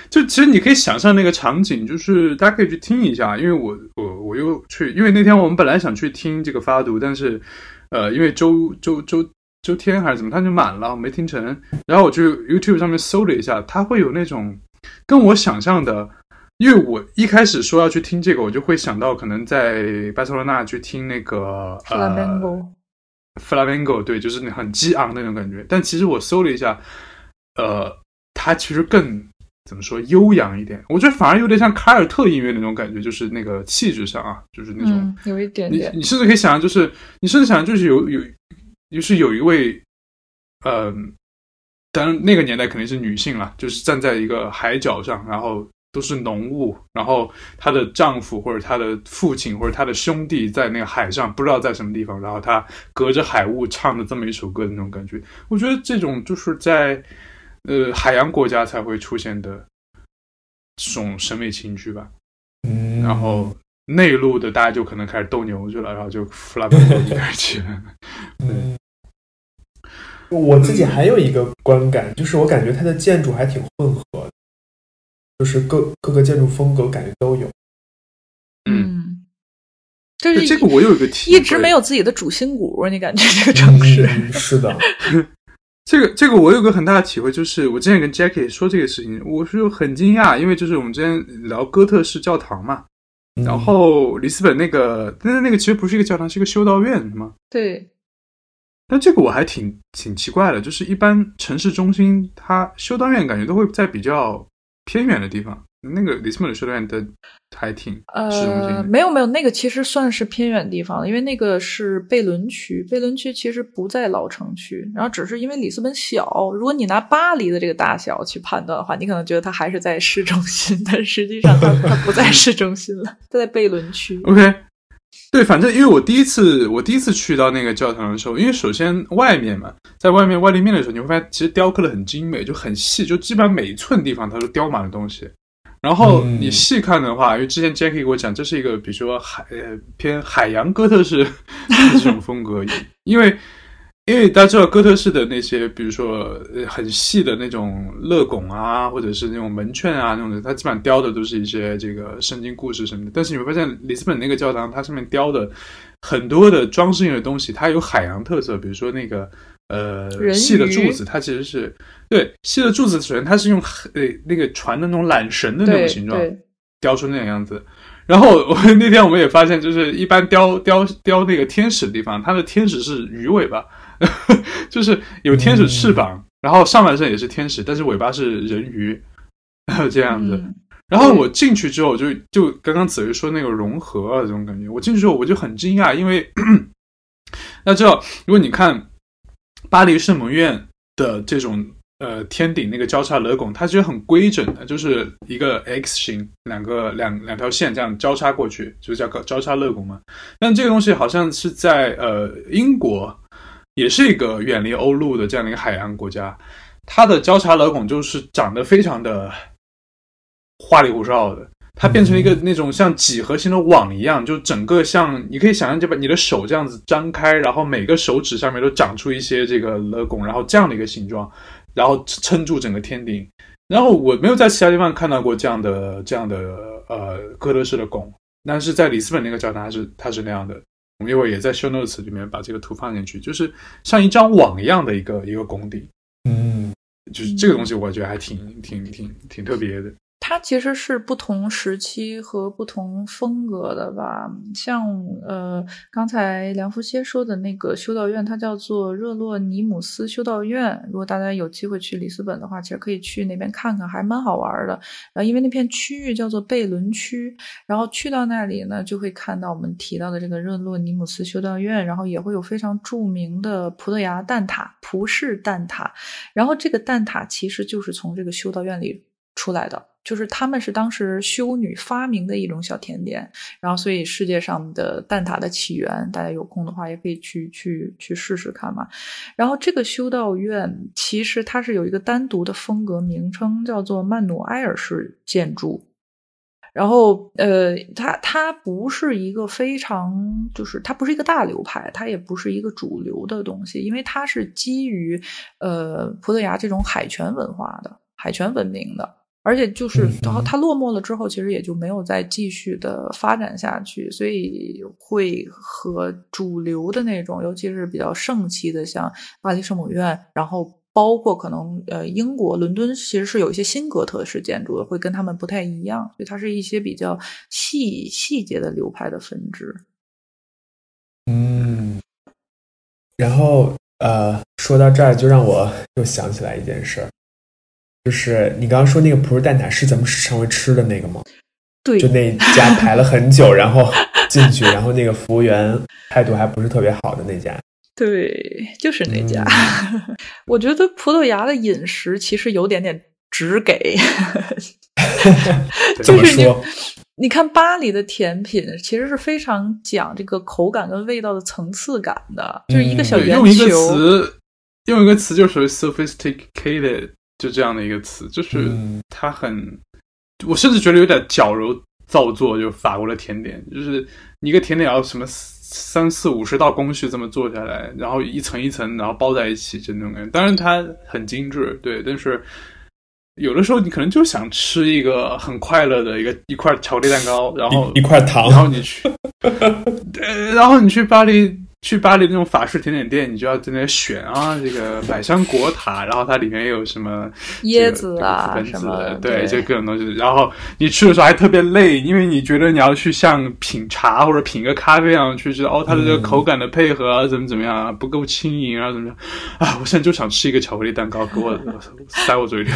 就其实你可以想象那个场景，就是大家可以去听一下，因为我我我又去，因为那天我们本来想去听这个发毒，但是呃，因为周周周周天还是怎么，他就满了，没听成。然后我去 YouTube 上面搜了一下，它会有那种跟我想象的，因为我一开始说要去听这个，我就会想到可能在巴塞罗那去听那个呃。Flamengo 对，就是那很激昂那种感觉。但其实我搜了一下，呃，它其实更怎么说悠扬一点。我觉得反而有点像凯尔特音乐那种感觉，就是那个气质上啊，就是那种有一点点。你你甚至可以想象，就是你甚至想象，就是有有，就是有一位，嗯，当然那个年代肯定是女性了，就是站在一个海角上，然后。都是浓雾，然后她的丈夫或者她的父亲或者她的兄弟在那个海上，不知道在什么地方，然后她隔着海雾唱的这么一首歌的那种感觉，我觉得这种就是在呃海洋国家才会出现的这种审美情趣吧。嗯，然后内陆的大家就可能开始斗牛去了，然后就弗拉门戈就开始起来了。嗯，我自己还有一个观感，就是我感觉它的建筑还挺混合的。就是各各个建筑风格感觉都有，嗯，就是这个我有一个题，一直没有自己的主心骨，你感觉这个城市是的，*laughs* 这个这个我有个很大的体会，就是我之前跟 Jackie 说这个事情，我是很惊讶，因为就是我们之前聊哥特式教堂嘛，然后里斯本那个，但是那个其实不是一个教堂，是一个修道院，是吗？对，但这个我还挺挺奇怪的，就是一般城市中心它修道院感觉都会在比较。偏远的地方，那个里斯本的修道院的还挺呃，没有没有，那个其实算是偏远地方，因为那个是贝伦区，贝伦区其实不在老城区，然后只是因为里斯本小，如果你拿巴黎的这个大小去判断的话，你可能觉得它还是在市中心，但实际上它它不在市中心了，它在贝伦区。*laughs* OK，对，反正因为我第一次我第一次去到那个教堂的时候，因为首先外面嘛。在外面外立面的时候，你会发现其实雕刻的很精美，就很细，就基本上每一寸地方它都雕满了东西。然后你细看的话，因为之前 Jackie 给我讲，这是一个比如说海呃偏海洋哥特式 *laughs* 这种风格，因为因为大家知道哥特式的那些，比如说很细的那种乐拱啊，或者是那种门券啊那种的，它基本上雕的都是一些这个圣经故事什么的。但是你会发现里斯本那个教堂，它上面雕的很多的装饰性的东西，它有海洋特色，比如说那个。呃，细的柱子，它其实是对细的柱子。首先，它是用呃那个船的那种缆绳的那种形状雕出那种样子。然后我那天我们也发现，就是一般雕雕雕那个天使的地方，它的天使是鱼尾巴，*laughs* 就是有天使翅膀，然后上半身也是天使，但是尾巴是人鱼，*laughs* 这样子。然后我进去之后，就就刚刚子瑜说那个融合啊这种感觉，我进去之后我就很惊讶，因为 *coughs* 要知道，如果你看。巴黎圣母院的这种呃天顶那个交叉勒拱，它其实很规整的，就是一个 X 型，两个两两条线这样交叉过去，就叫交叉勒拱嘛。但这个东西好像是在呃英国，也是一个远离欧陆的这样的一个海洋国家，它的交叉勒拱就是长得非常的花里胡哨的。它变成一个那种像几何形的网一样，就整个像你可以想象，就把你的手这样子张开，然后每个手指上面都长出一些这个勒拱，然后这样的一个形状，然后撑住整个天顶。然后我没有在其他地方看到过这样的这样的呃哥德式的拱，但是在里斯本那个教堂是它是那样的。我们一会儿也在 show notes 里面把这个图放进去，就是像一张网一样的一个一个功底。嗯，就是这个东西，我觉得还挺挺挺挺特别的。它其实是不同时期和不同风格的吧，像呃刚才梁福歇说的那个修道院，它叫做热洛尼姆斯修道院。如果大家有机会去里斯本的话，其实可以去那边看看，还蛮好玩的。然后，因为那片区域叫做贝伦区，然后去到那里呢，就会看到我们提到的这个热洛尼姆斯修道院，然后也会有非常著名的葡萄牙蛋挞——葡式蛋挞。然后这个蛋挞其实就是从这个修道院里出来的。就是他们是当时修女发明的一种小甜点，然后所以世界上的蛋挞的起源，大家有空的话也可以去去去试试看嘛。然后这个修道院其实它是有一个单独的风格名称，叫做曼努埃尔式建筑。然后呃，它它不是一个非常就是它不是一个大流派，它也不是一个主流的东西，因为它是基于呃葡萄牙这种海权文化的海权文明的。而且就是，然后它落寞了之后，其实也就没有再继续的发展下去，所以会和主流的那种，尤其是比较盛期的，像巴黎圣母院，然后包括可能呃英国伦敦，其实是有一些新哥特式建筑的，会跟他们不太一样，所以它是一些比较细细节的流派的分支。嗯，然后呃，说到这儿，就让我又想起来一件事儿。就是你刚刚说那个葡式蛋挞是咱们常会吃的那个吗？对，就那家排了很久，然后进去，然后那个服务员态度还不是特别好的那家。*laughs* 对，就是那家。*laughs* 我觉得葡萄牙的饮食其实有点点直给。*laughs* 怎么说？你看巴黎的甜品其实是非常讲这个口感跟味道的层次感的，就是一个小圆球。用一个词，用一个词就属于 sophisticated，就这样的一个词，就是它很，我甚至觉得有点矫揉造作。就法国的甜点，就是一个甜点要什么三四五十道工序这么做下来，然后一层一层，然后包在一起，就那种感觉。当然它很精致，对，但是。有的时候你可能就想吃一个很快乐的一个一块巧克力蛋糕，然后一块糖，然后你去，对，*laughs* 然后你去巴黎。去巴黎那种法式甜点店，你就要在那选啊，这个百香果塔，然后它里面有什么椰子啊什么，对，就各种东西。然后你去的时候还特别累，因为你觉得你要去像品茶或者品个咖啡一样去知道哦，它的这个口感的配合啊，怎么怎么样啊，不够轻盈啊，怎么样啊？我现在就想吃一个巧克力蛋糕，给我 *laughs* 塞我嘴里。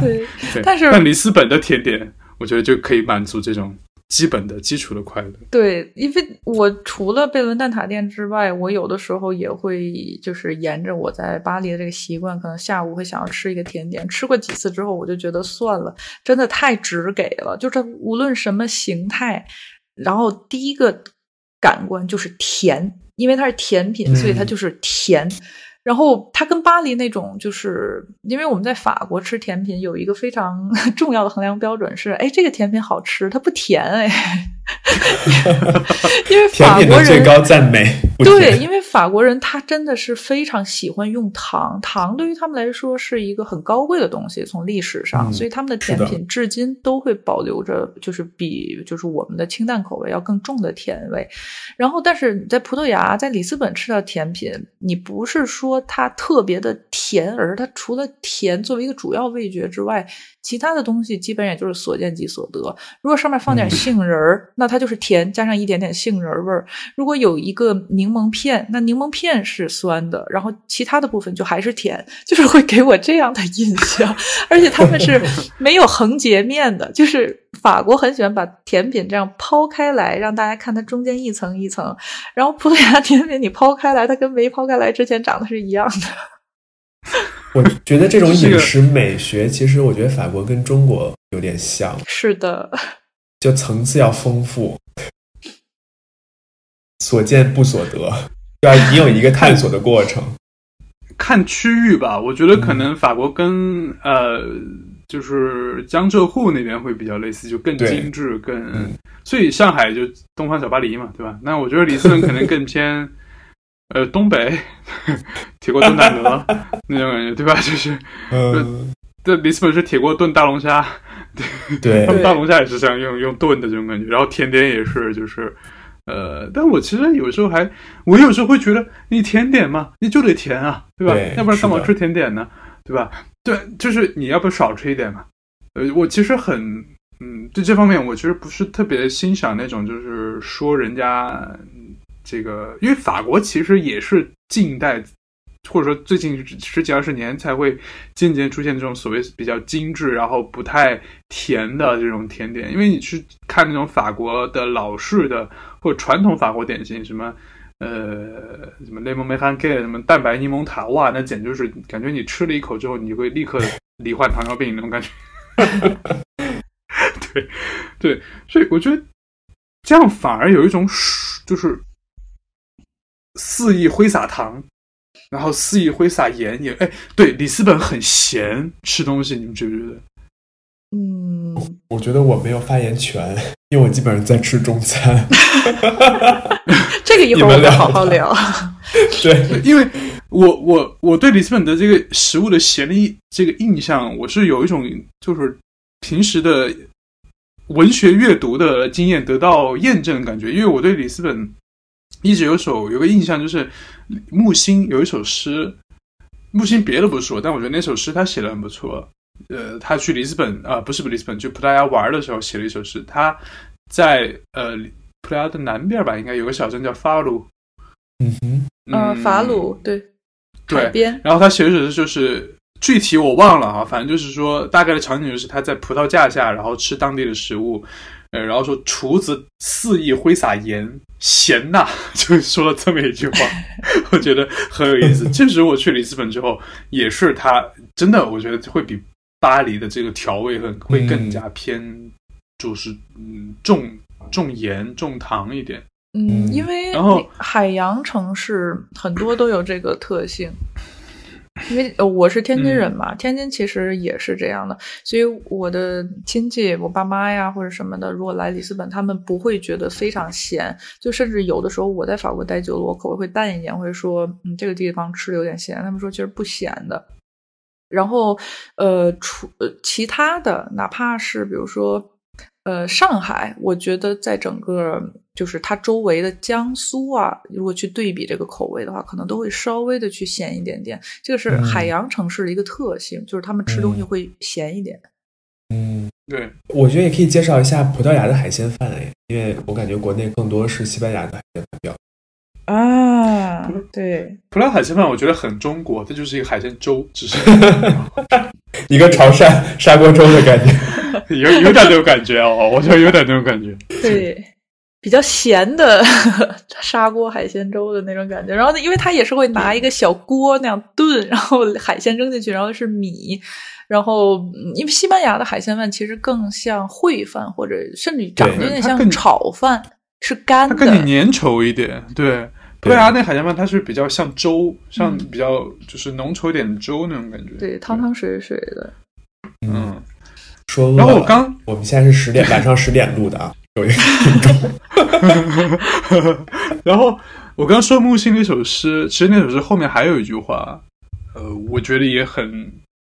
对，但是但里斯本的甜点，我觉得就可以满足这种。基本的基础的快乐，对，因为我除了贝伦蛋挞店之外，我有的时候也会就是沿着我在巴黎的这个习惯，可能下午会想要吃一个甜点。吃过几次之后，我就觉得算了，真的太直给了，就是无论什么形态，然后第一个感官就是甜，因为它是甜品，所以它就是甜。然后它跟巴黎那种，就是因为我们在法国吃甜品有一个非常 *laughs* 重要的衡量标准是，哎，这个甜品好吃，它不甜哎。*laughs* 因为 *laughs* 法国人最高赞美，对，因为法国人他真的是非常喜欢用糖，糖对于他们来说是一个很高贵的东西，从历史上，所以他们的甜品至今都会保留着，就是比就是我们的清淡口味要更重的甜味。然后，但是在葡萄牙，在里斯本吃到甜品，你不是说它特别的甜，而是它除了甜作为一个主要味觉之外。其他的东西基本也就是所见即所得。如果上面放点杏仁儿，那它就是甜，加上一点点杏仁味儿。如果有一个柠檬片，那柠檬片是酸的，然后其他的部分就还是甜，*laughs* 就是会给我这样的印象。而且他们是没有横截面的，就是法国很喜欢把甜品这样抛开来，让大家看它中间一层一层。然后葡萄牙甜品你抛开来，它跟没抛开来之前长得是一样的。*laughs* 我觉得这种饮食美学，其实我觉得法国跟中国有点像。是的，就层次要丰富，所见不所得，要你有一个探索的过程。看区域吧，我觉得可能法国跟呃，就是江浙沪那边会比较类似，就更精致，更所以上海就东方小巴黎嘛，对吧？那我觉得里斯本可能更偏。呃，东北 *laughs* 铁锅炖大鹅 *laughs* 那种感觉，对吧？就是，嗯，对里斯本是铁锅炖大龙虾，对，他们大龙虾也是这样用用炖的这种感觉。然后甜点也是，就是，呃，但我其实有时候还，我有时候会觉得，你甜点嘛，你就得甜啊，对吧？要不然干嘛吃甜点呢？对吧？对，就是你要不少吃一点嘛。呃，我其实很，嗯，对这方面我其实不是特别欣赏那种，就是说人家。这个，因为法国其实也是近代，或者说最近十几二十年才会渐渐出现这种所谓比较精致，然后不太甜的这种甜点。因为你去看那种法国的老式的或者传统法国点心，什么呃什么 lemon m e h a n k 什么蛋白柠檬塔，哇，那简直就是感觉你吃了一口之后，你会立刻罹患糖尿病那种感觉。*laughs* 对对，所以我觉得这样反而有一种就是。肆意挥洒糖，然后肆意挥洒盐也哎，对，里斯本很咸，吃东西你们觉不觉得？嗯，我觉得我没有发言权，*laughs* 因为我基本上在吃中餐。*laughs* 这个一会儿我们好好聊。*laughs* 对，因为我我我对里斯本的这个食物的咸的这个印象，我是有一种就是平时的文学阅读的经验得到验证的感觉，因为我对里斯本。一直有首有个印象，就是木心有一首诗，木心别的不说，但我觉得那首诗他写的很不错。呃，他去里斯本啊，不是不里斯本，去葡萄牙玩的时候写了一首诗。他在呃葡萄牙的南边吧，应该有个小镇叫法鲁。嗯哼，嗯，法鲁对，对边。然后他写的首诗就是具体我忘了啊，反正就是说大概的场景就是他在葡萄架下，然后吃当地的食物，呃，然后说厨子肆意挥洒盐，咸呐，*laughs* 就说了这么一句话，*laughs* 我觉得很有意思。确实，我去里斯本之后，也是他真的，我觉得会比巴黎的这个调味很会更加偏，就是嗯重重盐重糖一点。嗯，因为然后海洋城市很多都有这个特性。因为我是天津人嘛，天津其实也是这样的，所以我的亲戚，我爸妈呀或者什么的，如果来里斯本，他们不会觉得非常咸，就甚至有的时候我在法国待久了，我口味会淡一点，会说，嗯，这个地方吃的有点咸，他们说其实不咸的。然后，呃，除呃其他的，哪怕是比如说。呃，上海，我觉得在整个就是它周围的江苏啊，如果去对比这个口味的话，可能都会稍微的去咸一点点。这个是海洋城市的一个特性，就是他们吃东西会咸一点。嗯，对，我觉得也可以介绍一下葡萄牙的海鲜饭哎，因为我感觉国内更多是西班牙的海鲜饭比较。啊，对，普拉海鲜饭我觉得很中国，它就是一个海鲜粥，只是 *laughs* 一个潮汕砂锅粥的感觉。*laughs* 有有点那种感觉哦，我觉得有点那种感觉。对，比较咸的 *laughs* 砂锅海鲜粥的那种感觉。然后，因为它也是会拿一个小锅那样炖，然后海鲜扔进去，然后是米。然后，因为西班牙的海鲜饭其实更像烩饭，或者甚至长得有点像炒饭，是干的，它更粘稠一点。对，葡萄牙那海鲜饭它是比较像粥，像比较就是浓稠一点的粥那种感觉。对，汤汤水水的。嗯。说然后我刚，我们现在是十点晚上十点录的啊，*laughs* 有一个听众。*laughs* 然后我刚说木心那首诗，其实那首诗后面还有一句话，呃，我觉得也很，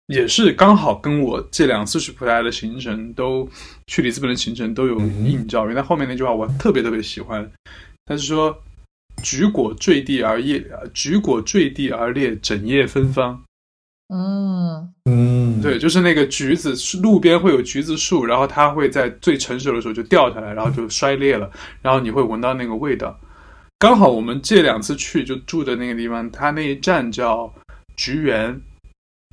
也是刚好跟我这两次去葡萄牙的行程都去里斯本的行程都有映照。因为他后面那句话我特别特别喜欢，他是说：“橘果坠地而叶，橘果坠地而裂，整叶芬芳。”嗯嗯，对，就是那个橘子，路边会有橘子树，然后它会在最成熟的时候就掉下来，然后就摔裂了，然后你会闻到那个味道。刚好我们这两次去就住的那个地方，它那一站叫橘园，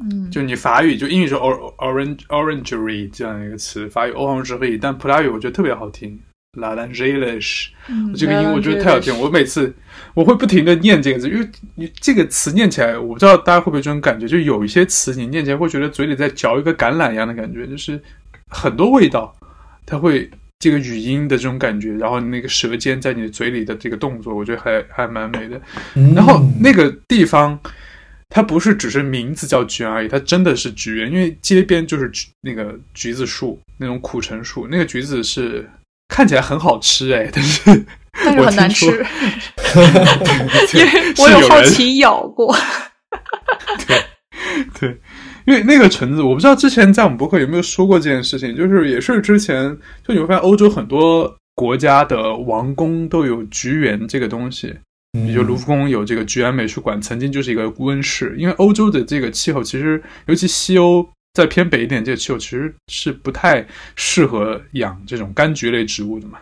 嗯，就你法语就英语是 orange orangery 这样一个词，法语 orangery，但葡萄牙语我觉得特别好听。La Langeles，这个音我觉得太好听，我每次我会不停的念这个字，因为你这个词念起来，我不知道大家会不会这种感觉，就有一些词你念起来会觉得嘴里在嚼一个橄榄一样的感觉，就是很多味道，它会这个语音的这种感觉，然后那个舌尖在你的嘴里的这个动作，我觉得还还蛮美的。然后那个地方，它不是只是名字叫橘园而已，它真的是橘园，因为街边就是那个橘子树，那种苦橙树，那个橘子是。看起来很好吃哎，但是但是很难吃，*laughs* 因为我有好奇咬过。*laughs* 对对，因为那个橙子，我不知道之前在我们博客有没有说过这件事情，就是也是之前就你会发现欧洲很多国家的王宫都有菊园这个东西，比如卢浮宫有这个菊园美术馆，曾经就是一个温室，因为欧洲的这个气候其实尤其西欧。再偏北一点，这个气候其实是不太适合养这种柑橘类植物的嘛，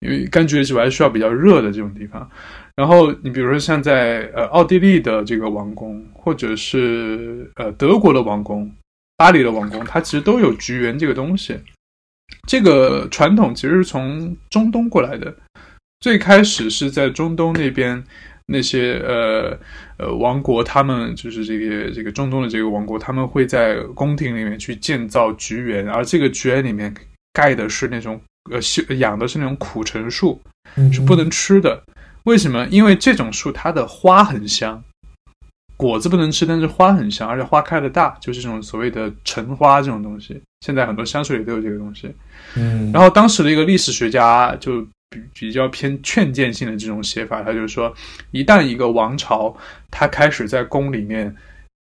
因为柑橘类植物还需要比较热的这种地方。然后你比如说像在呃奥地利的这个王宫，或者是呃德国的王宫、巴黎的王宫，它其实都有橘园这个东西。这个传统其实是从中东过来的，最开始是在中东那边。那些呃呃王国，他们就是这个这个中东的这个王国，他们会在宫廷里面去建造菊园，而这个菊园里面盖的是那种呃养的是那种苦橙树，是不能吃的。为什么？因为这种树它的花很香，果子不能吃，但是花很香，而且花开的大，就是这种所谓的橙花这种东西。现在很多香水里都有这个东西。嗯，然后当时的一个历史学家就。比比较偏劝谏性的这种写法，他就是说，一旦一个王朝它开始在宫里面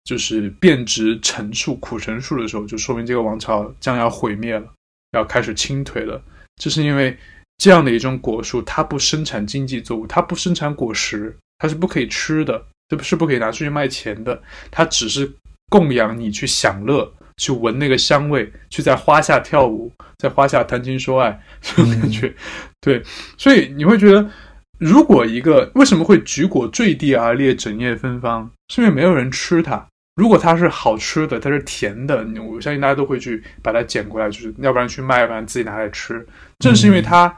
就是变植陈树、苦陈树的时候，就说明这个王朝将要毁灭了，要开始倾颓了。这是因为这样的一种果树，它不生产经济作物，它不生产果实，它是不可以吃的，这不是不可以拿出去卖钱的，它只是供养你去享乐。去闻那个香味，去在花下跳舞，在花下谈情说爱，*laughs* 这种感觉，对，所以你会觉得，如果一个为什么会橘果坠地而裂，整夜芬芳，是因为没有人吃它，如果它是好吃的，它是甜的，我相信大家都会去把它捡过来，就是要不然去卖，要不然自己拿来吃。正是因为它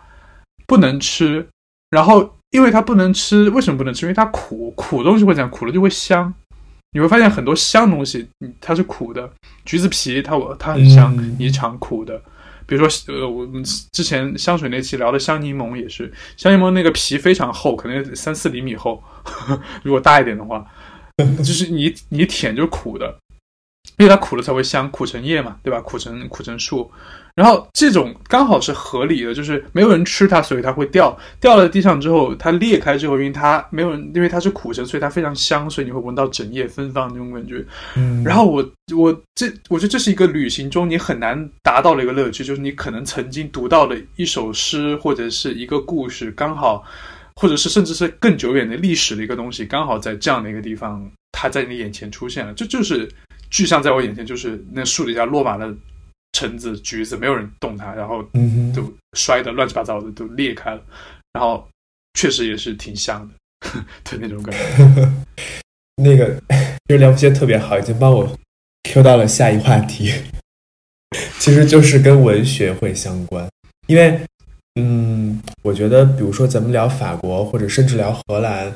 不能吃，然后因为它不能吃，为什么不能吃？因为它苦，苦东西会这样，苦了就会香。你会发现很多香东西，它是苦的。橘子皮，它我它很香，你尝苦的。比如说，呃，我们之前香水那期聊的香柠檬也是，香柠檬那个皮非常厚，可能三四厘米厚，*laughs* 如果大一点的话，就是你你舔就是苦的，因为它苦了才会香，苦橙叶嘛，对吧？苦橙苦橙树。然后这种刚好是合理的，就是没有人吃它，所以它会掉掉了地上之后，它裂开之后，因为它没有人，因为它是苦橙，所以它非常香，所以你会闻到整夜芬芳那种感觉。嗯，然后我我这我觉得这是一个旅行中你很难达到的一个乐趣，就是你可能曾经读到的一首诗或者是一个故事，刚好，或者是甚至是更久远的历史的一个东西，刚好在这样的一个地方，它在你眼前出现了，这就是具象在我眼前，就是那树底下落满了。橙子、橘子，没有人动它，然后都摔得乱七八糟的，都裂开了。然后确实也是挺香的，*laughs* 对那种感觉。*laughs* 那个就聊些特别好，已经帮我 Q 到了下一话题。*laughs* 其实就是跟文学会相关，因为嗯，我觉得比如说咱们聊法国，或者甚至聊荷兰，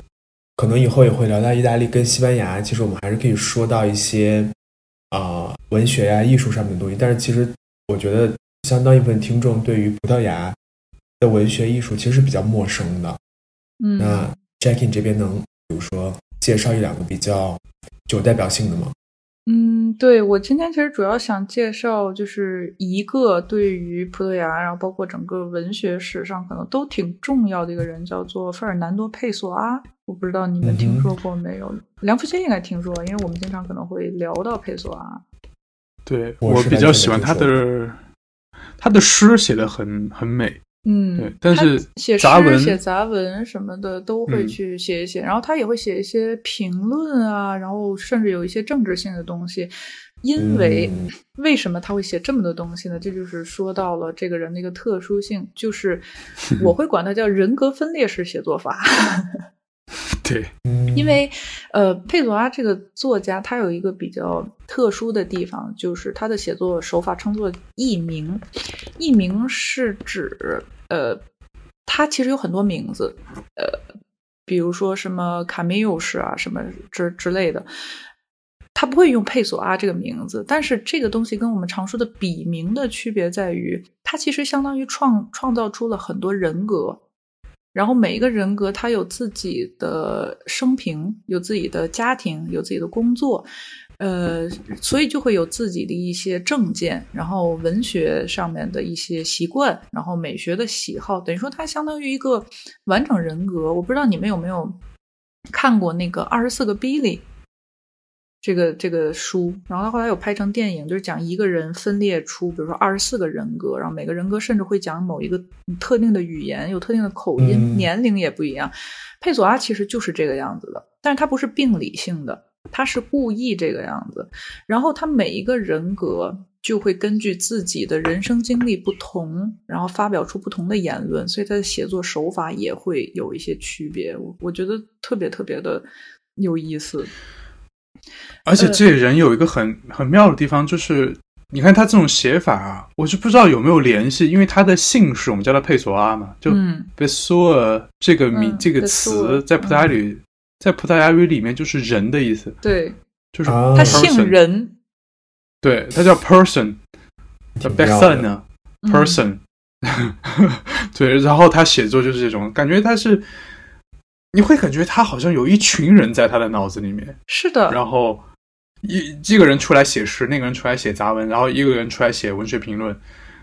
可能以后也会聊到意大利跟西班牙。其实我们还是可以说到一些。啊，文学呀、艺术上面的东西，但是其实我觉得相当一部分听众对于葡萄牙的文学艺术其实是比较陌生的。嗯，那 Jackie 这边能比如说介绍一两个比较具有代表性的吗？嗯，对我今天其实主要想介绍就是一个对于葡萄牙，然后包括整个文学史上可能都挺重要的一个人，叫做费尔南多·佩索阿。我不知道你们听说过没有？梁福先应该听说，因为我们经常可能会聊到佩索阿。对我比较喜欢他的，他的诗写的很很美。嗯，对，但是写诗、杂文、写杂文什么的都会去写一写，然后他也会写一些评论啊，然后甚至有一些政治性的东西。因为为什么他会写这么多东西呢？这就是说到了这个人的一个特殊性，就是 *laughs* 我会管他叫人格分裂式写作法。*laughs* 对，因为呃，佩佐拉这个作家他有一个比较特殊的地方，就是他的写作手法称作艺名。艺名是指呃，他其实有很多名字，呃，比如说什么卡米尤式啊，什么之之类的。他不会用佩索阿这个名字，但是这个东西跟我们常说的笔名的区别在于，它其实相当于创创造出了很多人格。然后每一个人格，他有自己的生平，有自己的家庭，有自己的工作，呃，所以就会有自己的一些政见，然后文学上面的一些习惯，然后美学的喜好，等于说它相当于一个完整人格。我不知道你们有没有看过那个《二十四个 Billy》。这个这个书，然后他后来有拍成电影，就是讲一个人分裂出，比如说二十四个人格，然后每个人格甚至会讲某一个特定的语言，有特定的口音，年龄也不一样。佩索阿其实就是这个样子的，但是他不是病理性的，他是故意这个样子。然后他每一个人格就会根据自己的人生经历不同，然后发表出不同的言论，所以他的写作手法也会有一些区别。我我觉得特别特别的有意思。而且这人有一个很很妙的地方，就是你看他这种写法啊，我就不知道有没有联系，因为他的姓氏我们叫他佩索阿嘛，就贝索尔这个名这个词在葡萄牙语在葡萄牙语里面就是人的意思，对，就是他姓人，对他叫 person，叫 b e s o n 呢 person，*laughs* 对，然后他写作就是这种感觉，他是。你会感觉他好像有一群人在他的脑子里面，是的。然后一这个人出来写诗，那个人出来写杂文，然后一个人出来写文学评论。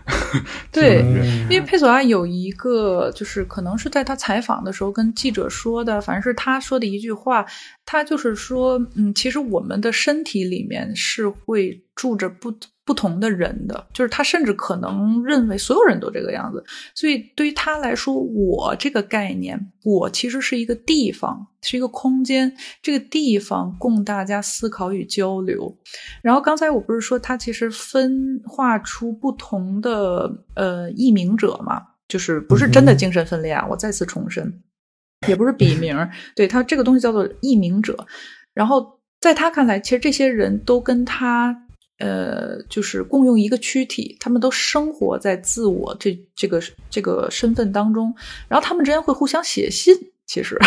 *laughs* 对，因为佩索阿有一个，就是可能是在他采访的时候跟记者说的，反正是他说的一句话，他就是说，嗯，其实我们的身体里面是会住着不。不同的人的，就是他甚至可能认为所有人都这个样子，所以对于他来说，我这个概念，我其实是一个地方，是一个空间，这个地方供大家思考与交流。然后刚才我不是说他其实分化出不同的呃译名者嘛，就是不是真的精神分裂啊，我再次重申，也不是笔名，对他这个东西叫做译名者。然后在他看来，其实这些人都跟他呃，就是共用一个躯体，他们都生活在自我这这个这个身份当中，然后他们之间会互相写信，其实。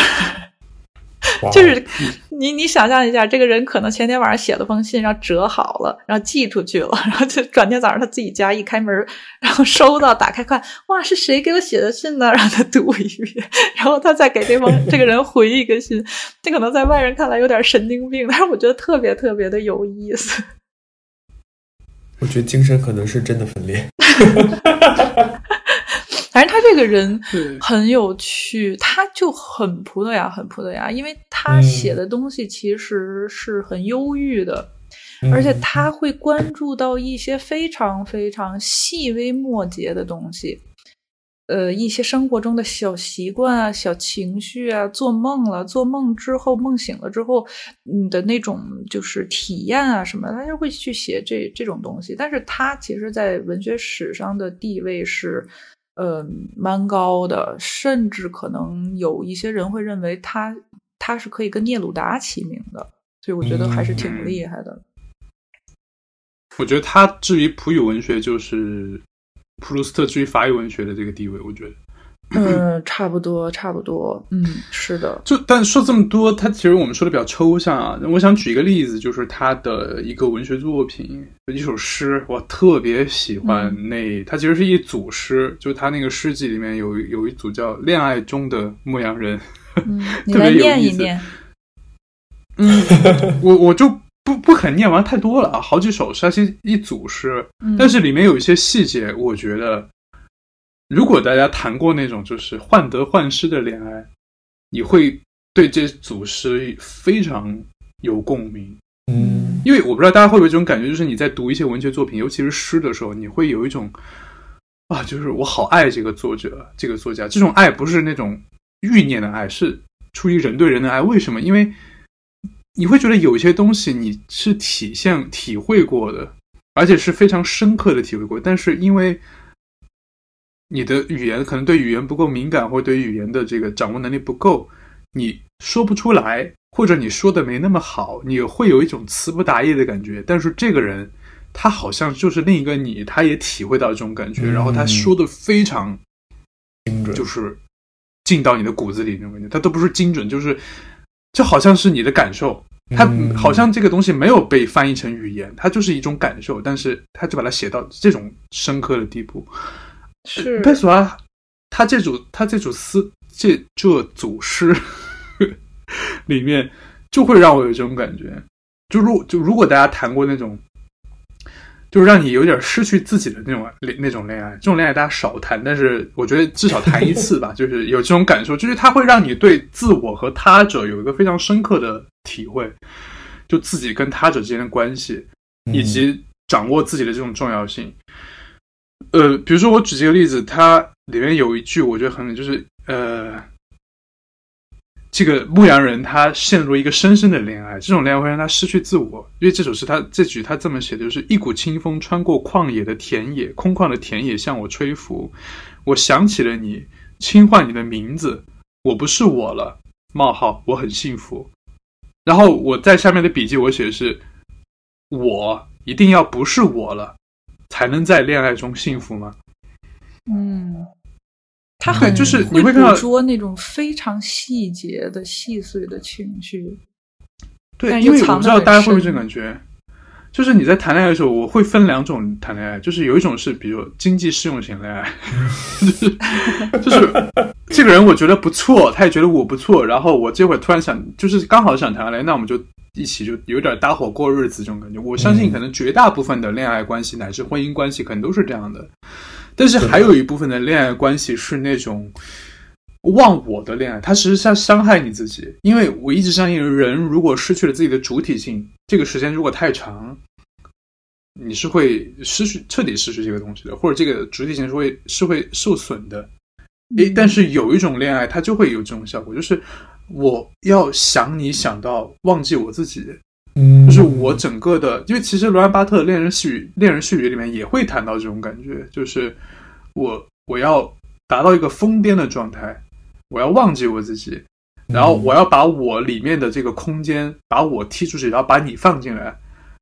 就是你，你想象一下，这个人可能前天晚上写了封信，然后折好了，然后寄出去了，然后就转天早上他自己家一开门，然后收到，打开看，哇，是谁给我写的信呢？*laughs* 让他读一遍，然后他再给对方这个人回一个信。这可能在外人看来有点神经病，但是我觉得特别特别的有意思。我觉得精神可能是真的分裂。*laughs* 反正他这个人很有趣，他就很葡萄牙，很葡萄牙，因为他写的东西其实是很忧郁的，而且他会关注到一些非常非常细微末节的东西，呃，一些生活中的小习惯啊、小情绪啊，做梦了，做梦之后，梦醒了之后，你的那种就是体验啊什么，他就会去写这这种东西。但是他其实，在文学史上的地位是。呃，蛮高的，甚至可能有一些人会认为他他是可以跟聂鲁达齐名的，所以我觉得还是挺厉害的。我觉得他至于普语文学，就是普鲁斯特至于法语文学的这个地位，我觉得。嗯，*clears throat* 差不多，差不多。嗯，是的。就但说这么多，他其实我们说的比较抽象啊。我想举一个例子，就是他的一个文学作品，一首诗，我特别喜欢。那他其实是一组诗，就是他那个诗集里面有有一组叫《恋爱中的牧羊人》，*laughs* 特别有意思。嗯，我我就不不肯念完太多了啊，好几首诗，是一组诗，但是里面有一些细节，我觉得。如果大家谈过那种就是患得患失的恋爱，你会对这组诗非常有共鸣。嗯，因为我不知道大家会不会这种感觉，就是你在读一些文学作品，尤其是诗的时候，你会有一种啊，就是我好爱这个作者、这个作家。这种爱不是那种欲念的爱，是出于人对人的爱。为什么？因为你会觉得有些东西你是体现、体会过的，而且是非常深刻的体会过，但是因为。你的语言可能对语言不够敏感，或者对语言的这个掌握能力不够，你说不出来，或者你说的没那么好，你会有一种词不达意的感觉。但是这个人，他好像就是另一个你，他也体会到这种感觉，然后他说的非常精准，就是进到你的骨子里那种感觉。他都不是精准，就是就好像是你的感受，他好像这个东西没有被翻译成语言，它就是一种感受，但是他就把它写到这种深刻的地步。是。贝索啊，他这组他这组诗这这组诗里面就会让我有这种感觉，就如就如果大家谈过那种，就是让你有点失去自己的那种恋那种恋爱，这种恋爱大家少谈，但是我觉得至少谈一次吧，*laughs* 就是有这种感受，就是它会让你对自我和他者有一个非常深刻的体会，就自己跟他者之间的关系，以及掌握自己的这种重要性。呃，比如说我举这个例子，它里面有一句我觉得很就是呃，这个牧羊人他陷入一个深深的恋爱，这种恋爱会让他失去自我。因为这首诗他这句他这么写的，就是一股清风穿过旷野的田野，空旷的田野向我吹拂，我想起了你，轻唤你的名字，我不是我了，冒号，我很幸福。然后我在下面的笔记我写的是，我一定要不是我了。才能在恋爱中幸福吗？嗯，他很就是你会捕捉那种非常细节的细碎的情绪。对，因为我不知道大家会不会这种感觉，就是你在谈恋爱的时候，我会分两种谈恋爱，就是有一种是比如经济适用型恋爱，就是就是这个人我觉得不错，他也觉得我不错，然后我这会儿突然想，就是刚好想谈恋爱，那我们就。一起就有点搭伙过日子这种感觉，我相信可能绝大部分的恋爱关系乃至婚姻关系可能都是这样的，但是还有一部分的恋爱关系是那种忘我的恋爱，它实际上伤害你自己，因为我一直相信人如果失去了自己的主体性，这个时间如果太长，你是会失去彻底失去这个东西的，或者这个主体性是会是会受损的。诶，但是有一种恋爱它就会有这种效果，就是。我要想你想到忘记我自己，嗯，就是我整个的，因为其实罗兰巴特的《恋人细语》《恋人絮语》里面也会谈到这种感觉，就是我我要达到一个疯癫的状态，我要忘记我自己，然后我要把我里面的这个空间把我踢出去，然后把你放进来，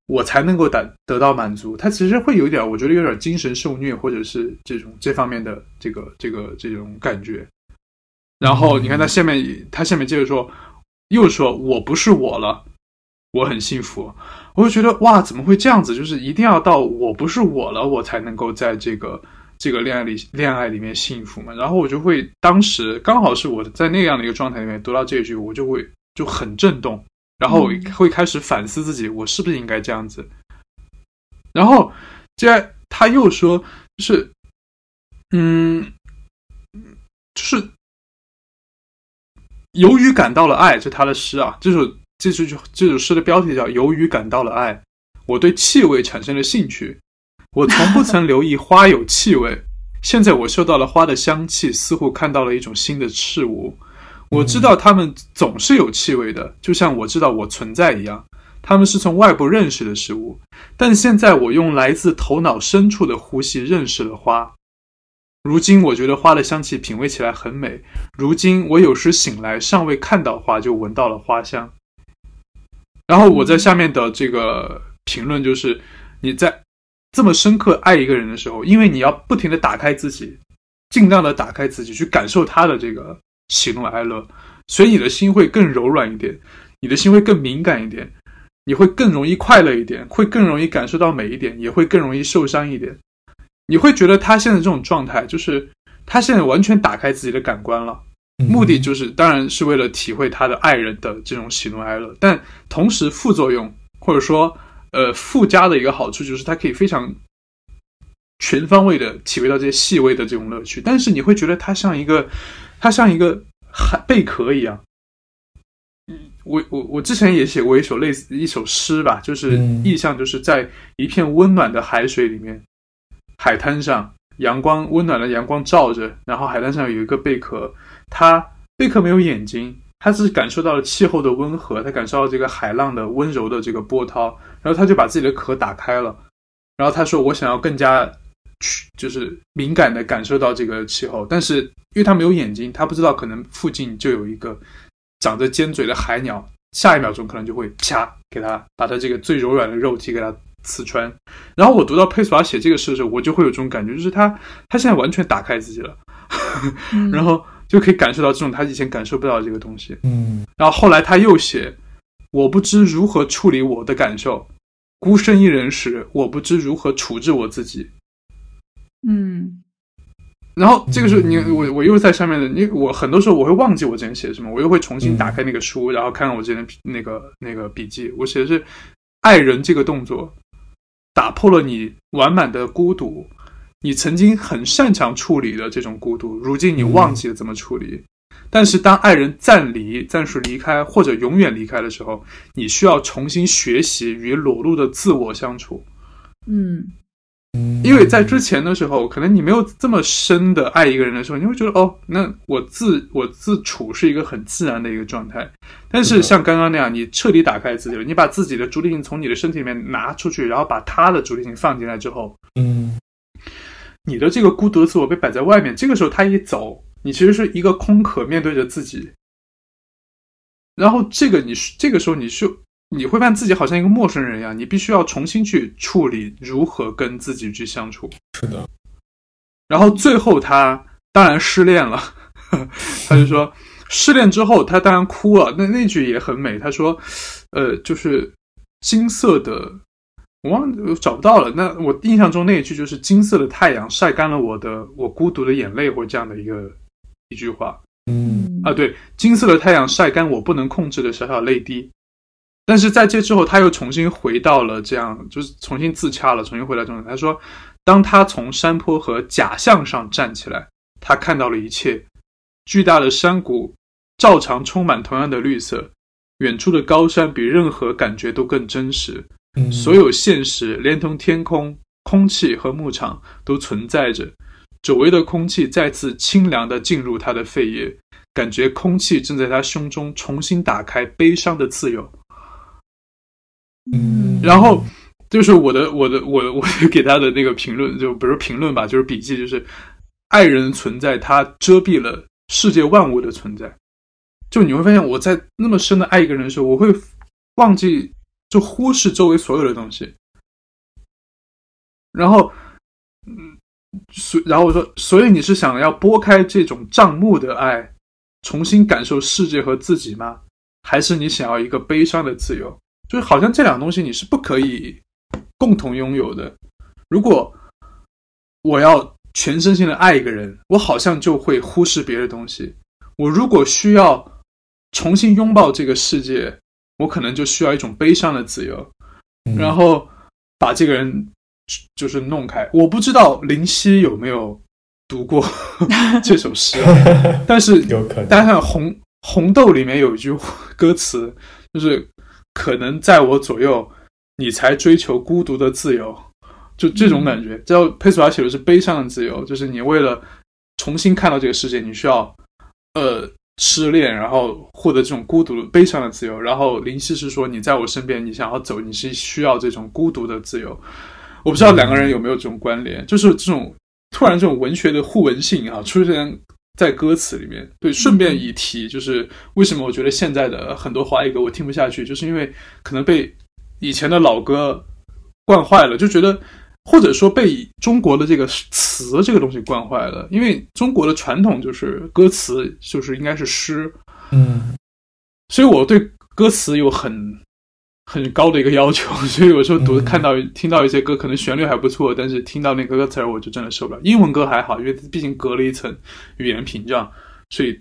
我才能够得得到满足。他其实会有点，我觉得有点精神受虐，或者是这种这方面的这个这个这种感觉。然后你看他下面，他下面接着说，又说我不是我了，我很幸福。我就觉得哇，怎么会这样子？就是一定要到我不是我了，我才能够在这个。这个恋爱里，恋爱里面幸福嘛？然后我就会，当时刚好是我在那样的一个状态里面读到这句，我就会就很震动，然后会开始反思自己，我是不是应该这样子？然后，接下来他又说，就是，嗯，就是由于感到了爱，这他的诗啊，这首这首这首诗的标题叫《由于感到了爱》，我对气味产生了兴趣。我从不曾留意花有气味，现在我嗅到了花的香气，似乎看到了一种新的事物。我知道它们总是有气味的，就像我知道我存在一样。它们是从外部认识的事物，但现在我用来自头脑深处的呼吸认识了花。如今我觉得花的香气品味起来很美。如今我有时醒来尚未看到花，就闻到了花香。然后我在下面的这个评论就是你在。这么深刻爱一个人的时候，因为你要不停的打开自己，尽量的打开自己去感受他的这个喜怒哀乐，所以你的心会更柔软一点，你的心会更敏感一点，你会更容易快乐一点，会更容易感受到美一点，也会更容易受伤一点。你会觉得他现在这种状态，就是他现在完全打开自己的感官了，目的就是当然是为了体会他的爱人的这种喜怒哀乐，但同时副作用或者说。呃，附加的一个好处就是，它可以非常全方位的体会到这些细微的这种乐趣。但是你会觉得它像一个，它像一个海贝壳一样。我我我之前也写过一首类似一首诗吧，就是意象就是在一片温暖的海水里面，海滩上阳光温暖的阳光照着，然后海滩上有一个贝壳，它贝壳没有眼睛。它是感受到了气候的温和，它感受到这个海浪的温柔的这个波涛，然后他就把自己的壳打开了，然后他说：“我想要更加去，就是敏感的感受到这个气候。”但是因为他没有眼睛，他不知道可能附近就有一个长着尖嘴的海鸟，下一秒钟可能就会啪给他把他这个最柔软的肉体给他刺穿。然后我读到佩索瓦写这个诗的时候，我就会有这种感觉，就是他他现在完全打开自己了，然后。就可以感受到这种他以前感受不到的这个东西。嗯，然后后来他又写：“我不知如何处理我的感受，孤身一人时，我不知如何处置我自己。”嗯，然后这个时候你我我又在上面的你我很多时候我会忘记我之前写什么，我又会重新打开那个书，然后看看我之前的那个那个笔记。我写的是爱人这个动作打破了你完满的孤独。你曾经很擅长处理的这种孤独，如今你忘记了怎么处理。但是当爱人暂离、暂时离开或者永远离开的时候，你需要重新学习与裸露的自我相处。嗯，因为在之前的时候，可能你没有这么深的爱一个人的时候，你会觉得哦，那我自我自处是一个很自然的一个状态。但是像刚刚那样，你彻底打开自己了，你把自己的主体性从你的身体里面拿出去，然后把他的主体性放进来之后，嗯。你的这个孤独的自我被摆在外面，这个时候他一走，你其实是一个空壳面对着自己。然后这个你是这个时候你是你会发现自己好像一个陌生人一样，你必须要重新去处理如何跟自己去相处。是的。然后最后他当然失恋了，*laughs* 他就说失恋之后他当然哭了。那那句也很美，他说，呃，就是金色的。我忘找不到了。那我印象中那一句就是“金色的太阳晒干了我的我孤独的眼泪”或这样的一个一句话。嗯啊，对，金色的太阳晒干我不能控制的小小泪滴。但是在这之后，他又重新回到了这样，就是重新自洽了，重新回到状态。他说，当他从山坡和假象上站起来，他看到了一切：巨大的山谷照常充满同样的绿色，远处的高山比任何感觉都更真实。所有现实，连同天空、空气和牧场都存在着。久违的空气再次清凉地进入他的肺叶，感觉空气正在他胸中重新打开悲伤的自由。嗯，然后就是我的我的我我给他的那个评论，就不是评论吧，就是笔记，就是爱人存在，它遮蔽了世界万物的存在。就你会发现，我在那么深的爱一个人的时候，我会忘记就忽视周围所有的东西。然后，嗯，所然后我说，所以你是想要拨开这种账目的爱，重新感受世界和自己吗？还是你想要一个悲伤的自由？就是好像这两个东西你是不可以共同拥有的。如果我要全身心的爱一个人，我好像就会忽视别的东西。我如果需要。重新拥抱这个世界，我可能就需要一种悲伤的自由，然后把这个人就是弄开。我不知道林夕有没有读过 *laughs* 这首诗，*laughs* 但是有可能。大家看《红红豆》里面有一句歌词，就是可能在我左右，你才追求孤独的自由，就这种感觉。叫佩索阿写的是悲伤的自由，就是你为了重新看到这个世界，你需要呃。失恋，然后获得这种孤独、悲伤的自由。然后林夕是说：“你在我身边，你想要走，你是需要这种孤独的自由。”我不知道两个人有没有这种关联，就是这种突然这种文学的互文性啊，出现在歌词里面。对，顺便一提，就是为什么我觉得现在的很多华语歌我听不下去，就是因为可能被以前的老歌惯坏了，就觉得。或者说被中国的这个词这个东西惯坏了，因为中国的传统就是歌词就是应该是诗，嗯，所以我对歌词有很很高的一个要求，*laughs* 所以有时候读看到听到一些歌，可能旋律还不错，但是听到那个歌词儿我就真的受不了。英文歌还好，因为毕竟隔了一层语言屏障，所以。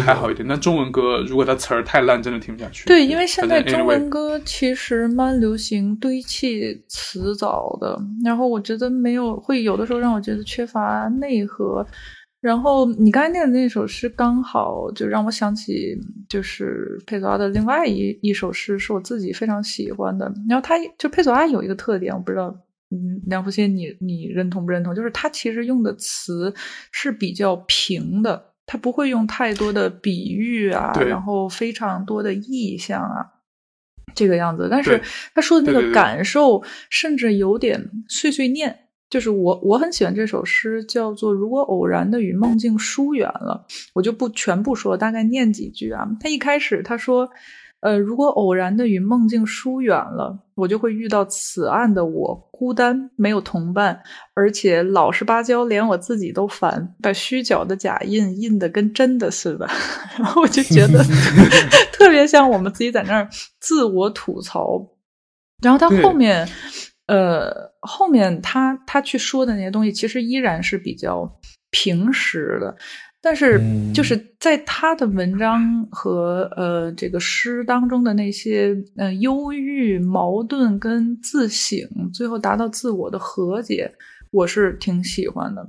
还好一点，但中文歌如果它词儿太烂，真的听不下去。对，因为现在中文歌其实蛮流行堆砌词藻的，然后我觉得没有会有的时候让我觉得缺乏内核。然后你刚才念的那首诗，刚好就让我想起，就是佩索阿的另外一一首诗，是我自己非常喜欢的。然后他就佩索阿有一个特点，我不知道，嗯，梁福新，你你认同不认同？就是他其实用的词是比较平的。他不会用太多的比喻啊，然后非常多的意象啊，这个样子。但是他说的那个感受，甚至有点碎碎念。就是我我很喜欢这首诗，叫做《如果偶然的与梦境疏远了》，我就不全部说，大概念几句啊。他一开始他说。呃，如果偶然的与梦境疏远了，我就会遇到此岸的我，孤单，没有同伴，而且老实巴交，连我自己都烦，把虚假的假印印的跟真的似的。*laughs* 然后我就觉得 *laughs* 特别像我们自己在那儿自我吐槽。然后他后面，呃，后面他他去说的那些东西，其实依然是比较平实的。但是，就是在他的文章和呃这个诗当中的那些呃忧郁、矛盾跟自省，最后达到自我的和解，我是挺喜欢的。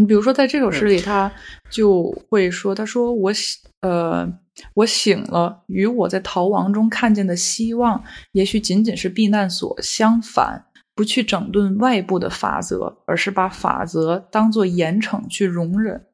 你比如说，在这首诗里，他就会说：“他说我喜，呃，我醒了，与我在逃亡中看见的希望，也许仅仅是避难所。相反，不去整顿外部的法则，而是把法则当做严惩去容忍。”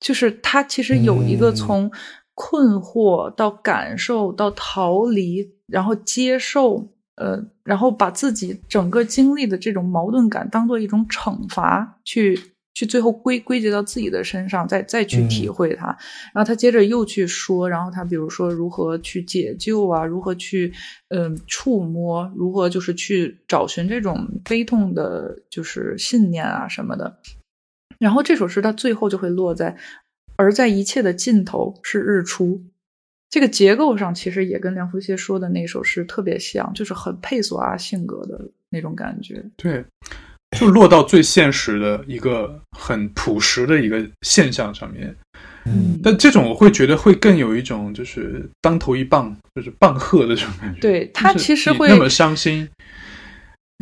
就是他其实有一个从困惑到感受到逃离，然后接受，呃，然后把自己整个经历的这种矛盾感当做一种惩罚，去去最后归归结到自己的身上，再再去体会它。然后他接着又去说，然后他比如说如何去解救啊，如何去嗯触摸，如何就是去找寻这种悲痛的，就是信念啊什么的。然后这首诗它最后就会落在，而在一切的尽头是日出。这个结构上其实也跟梁福歇说的那首诗特别像，就是很佩索阿性格的那种感觉。对，就落到最现实的一个很朴实的一个现象上面。嗯，但这种我会觉得会更有一种就是当头一棒，就是棒喝的这种感觉。对他其实会那么伤心，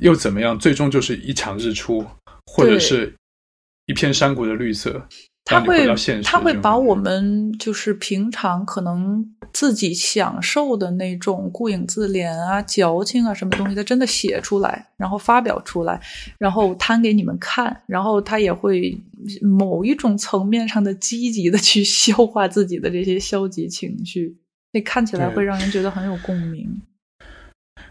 又怎么样？最终就是一场日出，或者是。一片山谷的绿色，他会他会把我们就是平常可能自己享受的那种顾影自怜啊、矫情啊什么东西，他真的写出来，然后发表出来，然后摊给你们看，然后他也会某一种层面上的积极的去 *laughs* 消化自己的这些消极情绪，那看起来会让人觉得很有共鸣。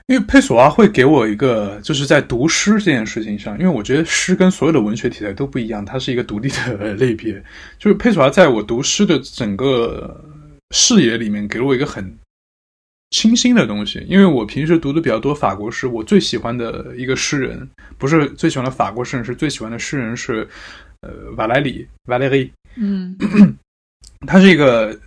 因为佩索阿会给我一个，就是在读诗这件事情上，因为我觉得诗跟所有的文学题材都不一样，它是一个独立的 *laughs* 类别。就是佩索阿在我读诗的整个视野里面给了我一个很清新的东西。因为我平时读的比较多法国诗，我最喜欢的一个诗人，不是最喜欢的法国诗人，是最喜欢的诗人是呃瓦莱里 （Valéry）。嗯，*clears throat* 他是一个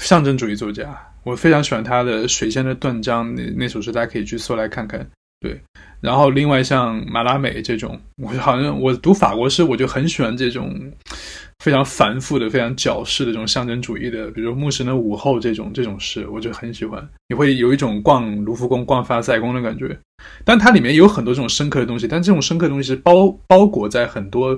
象征主义作家，我非常喜欢他的《水仙的断章》那那首诗，大家可以去搜来看看。对，然后另外像马拉美这种，我好像我读法国诗，我就很喜欢这种非常繁复的、非常矫饰的这种象征主义的，比如说《牧神的午后》这种这种诗，我就很喜欢，你会有一种逛卢浮宫、逛凡尔赛宫的感觉。但它里面有很多这种深刻的东西，但这种深刻的东西是包包裹在很多。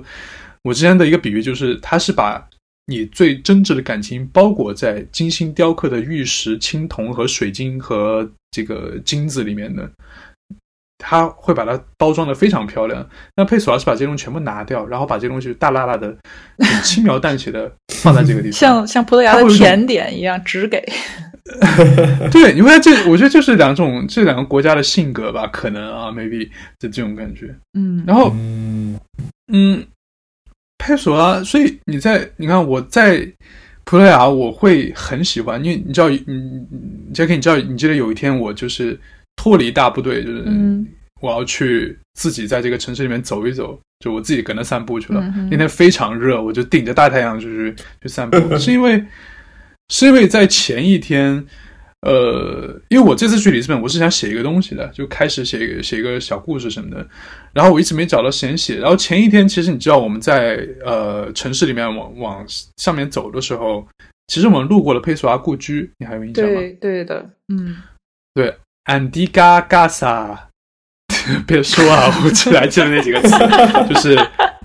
我之前的一个比喻就是，它是把你最真挚的感情包裹在精心雕刻的玉石、青铜和水晶和这个金子里面的。他会把它包装的非常漂亮，那佩索尔是把这些东西全部拿掉，然后把这些东西大辣辣的、轻描淡写的放在这个地方，像像葡萄牙的甜点一样只给。*laughs* 对，因为这我觉得就是两种这两个国家的性格吧，可能啊，maybe 的这种感觉。嗯，然后嗯，佩索尔，所以你在你看我在葡萄牙，我会很喜欢，因为你知道，嗯，杰克，你知道，你记得有一天我就是。脱离大部队，就是我要去自己在这个城市里面走一走，就我自己跟着散步去了。那天非常热，我就顶着大太阳就是去散步，*laughs* 是因为是因为在前一天，呃，因为我这次去里斯本，我是想写一个东西的，就开始写一个写一个小故事什么的，然后我一直没找到时间写。然后前一天，其实你知道我们在呃城市里面往往上面走的时候，其实我们路过了佩索阿故居，你还有印象吗？对对的，嗯，对。安迪嘎嘎萨，别说啊，我只来记得那几个词，就是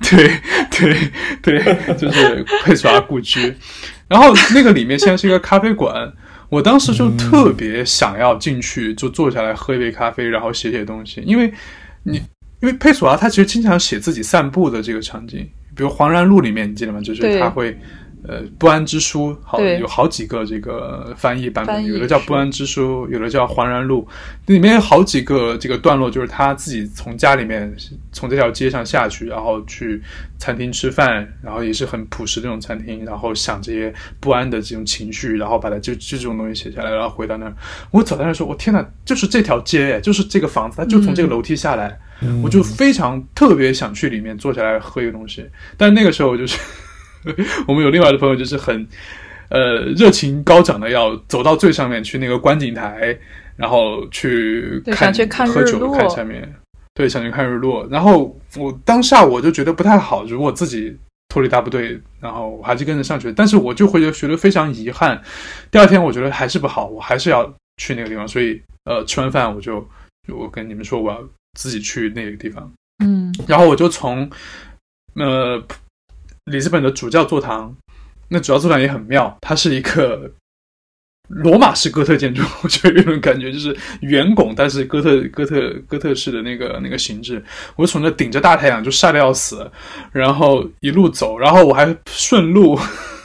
对对对，就是佩索阿故居。然后那个里面现在是一个咖啡馆，我当时就特别想要进去，就坐下来喝一杯咖啡，然后写写东西。因为你因为佩索阿他其实经常写自己散步的这个场景，比如《黄然路》里面，你记得吗？就是他会。呃，不安之书好有好几个这个翻译版本，有的叫不安之书，有的叫黄然路，里面有好几个这个段落，就是他自己从家里面从这条街上下去，然后去餐厅吃饭，然后也是很朴实的那种餐厅，然后想这些不安的这种情绪，然后把它就就这种东西写下来，然后回到那儿。我走在那说，我天哪，就是这条街，就是这个房子，他就从这个楼梯下来，我就非常特别想去里面坐下来喝一个东西，但是那个时候我就是。*laughs* 我们有另外的朋友，就是很，呃，热情高涨的，要走到最上面去那个观景台，然后去看喝酒看下面，对，想去看日落。然后我当下我就觉得不太好，如果自己脱离大部队，然后我还是跟着上去，但是我就会觉得非常遗憾。第二天我觉得还是不好，我还是要去那个地方。所以，呃，吃完饭我就我跟你们说我要自己去那个地方，嗯，然后我就从，呃。里斯本的主教座堂，那主教座堂也很妙，它是一个罗马式哥特建筑，*laughs* 我就有种感觉，就是圆拱，但是哥特哥特哥特式的那个那个形制。我从那顶着大太阳就晒得要死，然后一路走，然后我还顺路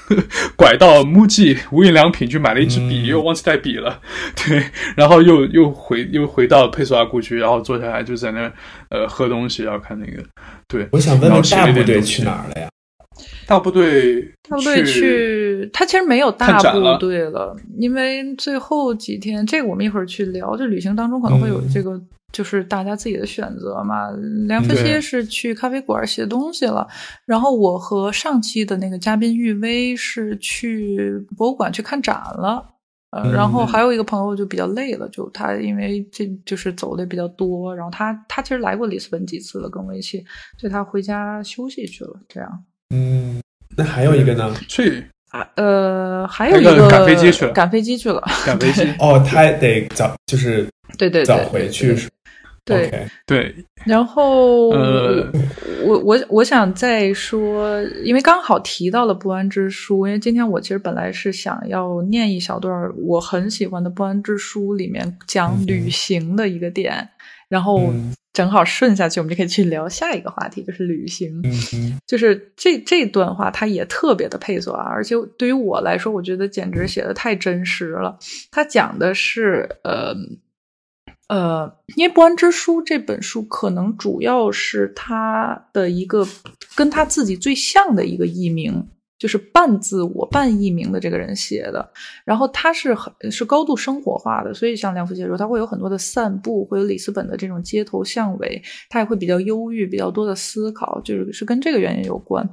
*laughs* 拐到 MUJI 无印良品去买了一支笔，又忘记带笔了，*laughs* 对，然后又又回又回到佩索阿故居，然后坐下来就在那呃喝东西，然后看那个，对，我想问问大部队去哪儿了呀？大部队，大部队去，他其实没有大部队了，因为最后几天，这个我们一会儿去聊。就旅行当中可能会有这个，就是大家自己的选择嘛。梁夫妻是去咖啡馆写东西了，然后我和上期的那个嘉宾玉薇是去博物馆去看展了。呃，然后还有一个朋友就比较累了，就他因为这就是走的比较多，然后他他其实来过里斯本几次了，跟我一起，所以他回家休息去了，这样。嗯，那还有一个呢？去啊，呃，还有一个赶飞机去了，赶飞机去了，赶飞机。*laughs* 哦，他得早，就是对对早回去。对对。然后，呃，我我我想再说，因为刚好提到了《不安之书》，因为今天我其实本来是想要念一小段我很喜欢的《不安之书》里面讲旅行的一个点，然后。正好顺下去，我们就可以去聊下一个话题，就是旅行。就是这这段话，它也特别的配索啊，而且对于我来说，我觉得简直写的太真实了。他讲的是，呃呃，因为《不安之书》这本书，可能主要是他的一个跟他自己最像的一个译名，就是半自我半艺名的这个人写的，然后他是很是高度生活化的，所以像梁福杰说，他会有很多的散步，会有里斯本的这种街头巷尾，他也会比较忧郁，比较多的思考，就是是跟这个原因有关。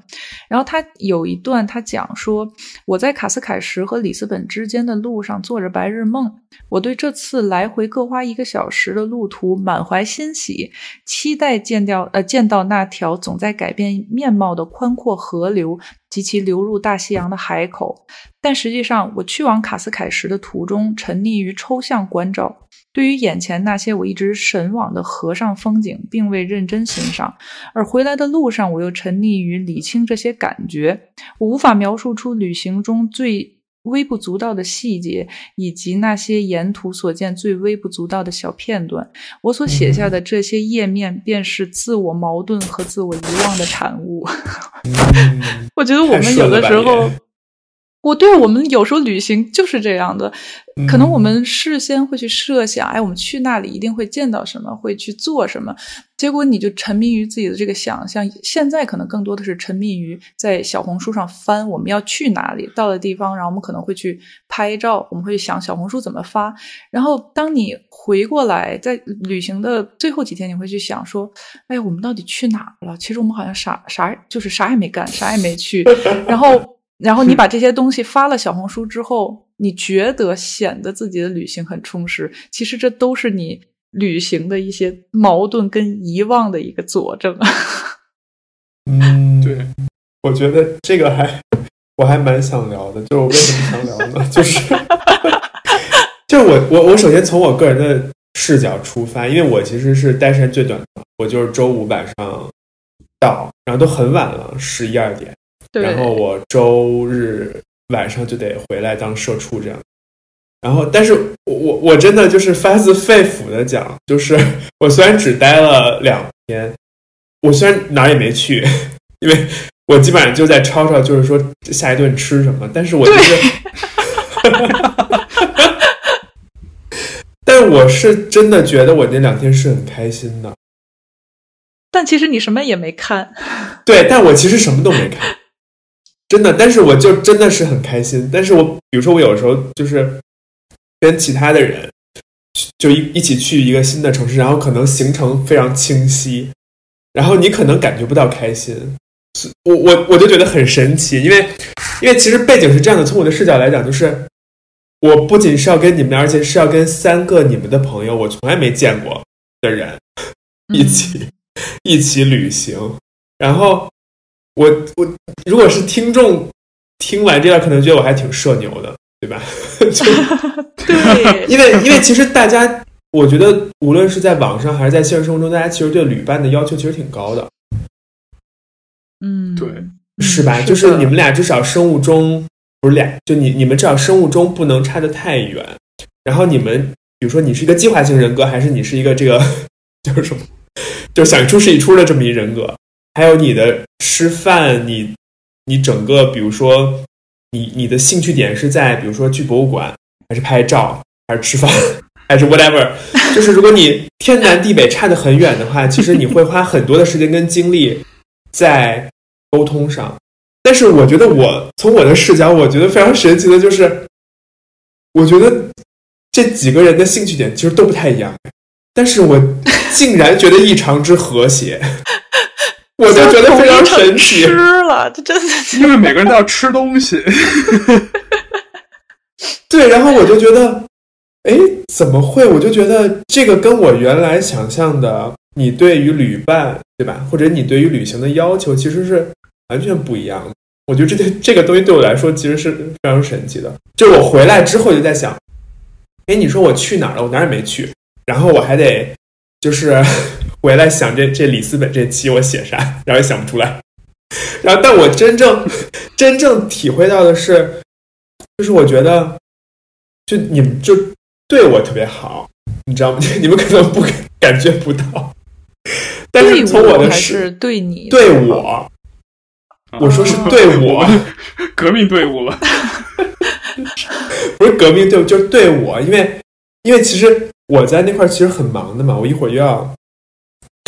然后他有一段他讲说，我在卡斯凯什和里斯本之间的路上做着白日梦，我对这次来回各花一个小时的路途满怀欣喜，期待见掉呃见到那条总在改变面貌的宽阔河流。及其流入大西洋的海口，但实际上，我去往卡斯凯什的途中，沉溺于抽象关照，对于眼前那些我一直神往的河上风景，并未认真欣赏；而回来的路上，我又沉溺于理清这些感觉。我无法描述出旅行中最微不足道的细节，以及那些沿途所见最微不足道的小片段。我所写下的这些页面，便是自我矛盾和自我遗忘的产物。*laughs* 我觉得我们有的时候，我对我们有时候旅行就是这样的，可能我们事先会去设想，哎，我们去那里一定会见到什么，会去做什么，结果你就沉迷于自己的这个想象。现在可能更多的是沉迷于在小红书上翻我们要去哪里，到了地方，然后我们可能会去拍照，我们会想小红书怎么发。然后当你回过来，在旅行的最后几天，你会去想说，哎，我们到底去哪了？其实我们好像啥啥就是啥也没干，啥也没去，*laughs* 然后。然后你把这些东西发了小红书之后，你觉得显得自己的旅行很充实，其实这都是你旅行的一些矛盾跟遗忘的一个佐证。嗯，对，我觉得这个还我还蛮想聊的，就我为什么想聊呢？*laughs* 就是，就我我我首先从我个人的视角出发，因为我其实是待时间最短的，我就是周五晚上到，然后都很晚了，十一二点。然后我周日晚上就得回来当社畜这样，然后但是我我我真的就是发自肺腑的讲，就是 *laughs* 我虽然只待了两天，我虽然哪儿也没去，因为我基本上就在吵吵，就是说下一顿吃什么，但是我就是，*laughs* 但我是真的觉得我那两天是很开心的，但其实你什么也没看，对，但我其实什么都没看。真的，但是我就真的是很开心。但是我比如说，我有时候就是跟其他的人就一一起去一个新的城市，然后可能行程非常清晰，然后你可能感觉不到开心。我我我就觉得很神奇，因为因为其实背景是这样的。从我的视角来讲，就是我不仅是要跟你们，而且是要跟三个你们的朋友，我从来没见过的人 *laughs* 一起一起旅行，然后。我我如果是听众听完这段，可能觉得我还挺社牛的，对吧？*laughs* *laughs* 对，因为因为其实大家，我觉得无论是在网上还是在现实生活中，大家其实对旅伴的要求其实挺高的。嗯，对，是吧？就是你们俩至少生物钟不是俩，就你你们至少生物钟不能差的太远。然后你们比如说你是一个计划型人格，还是你是一个这个 *laughs* 就是什么，就想一出是一出的这么一人格。还有你的吃饭，你你整个，比如说你你的兴趣点是在，比如说去博物馆，还是拍照，还是吃饭，*laughs* 还是 whatever，就是如果你天南地北差得很远的话，*laughs* 其实你会花很多的时间跟精力在沟通上。但是我觉得，我从我的视角，我觉得非常神奇的就是，我觉得这几个人的兴趣点其实都不太一样，但是我竟然觉得异常之和谐。*laughs* 我就觉得非常神奇，吃了，这真的，*laughs* 因为每个人都要吃东西。*laughs* 对，然后我就觉得，哎，怎么会？我就觉得这个跟我原来想象的，你对于旅伴，对吧？或者你对于旅行的要求，其实是完全不一样的。我觉得这这个东西对我来说，其实是非常神奇的。就我回来之后就在想，哎，你说我去哪儿了？我哪儿也没去，然后我还得就是。回来想这这里斯本这期我写啥，然后也想不出来。*laughs* 然后，但我真正真正体会到的是，就是我觉得，就你们就对我特别好，你知道吗？*laughs* 你们可能不感觉不到，但是从我的是对你对我，我说是对我 *laughs* 革命队伍了，不是革命队伍，就是对我，因为因为其实我在那块其实很忙的嘛，我一会儿又要。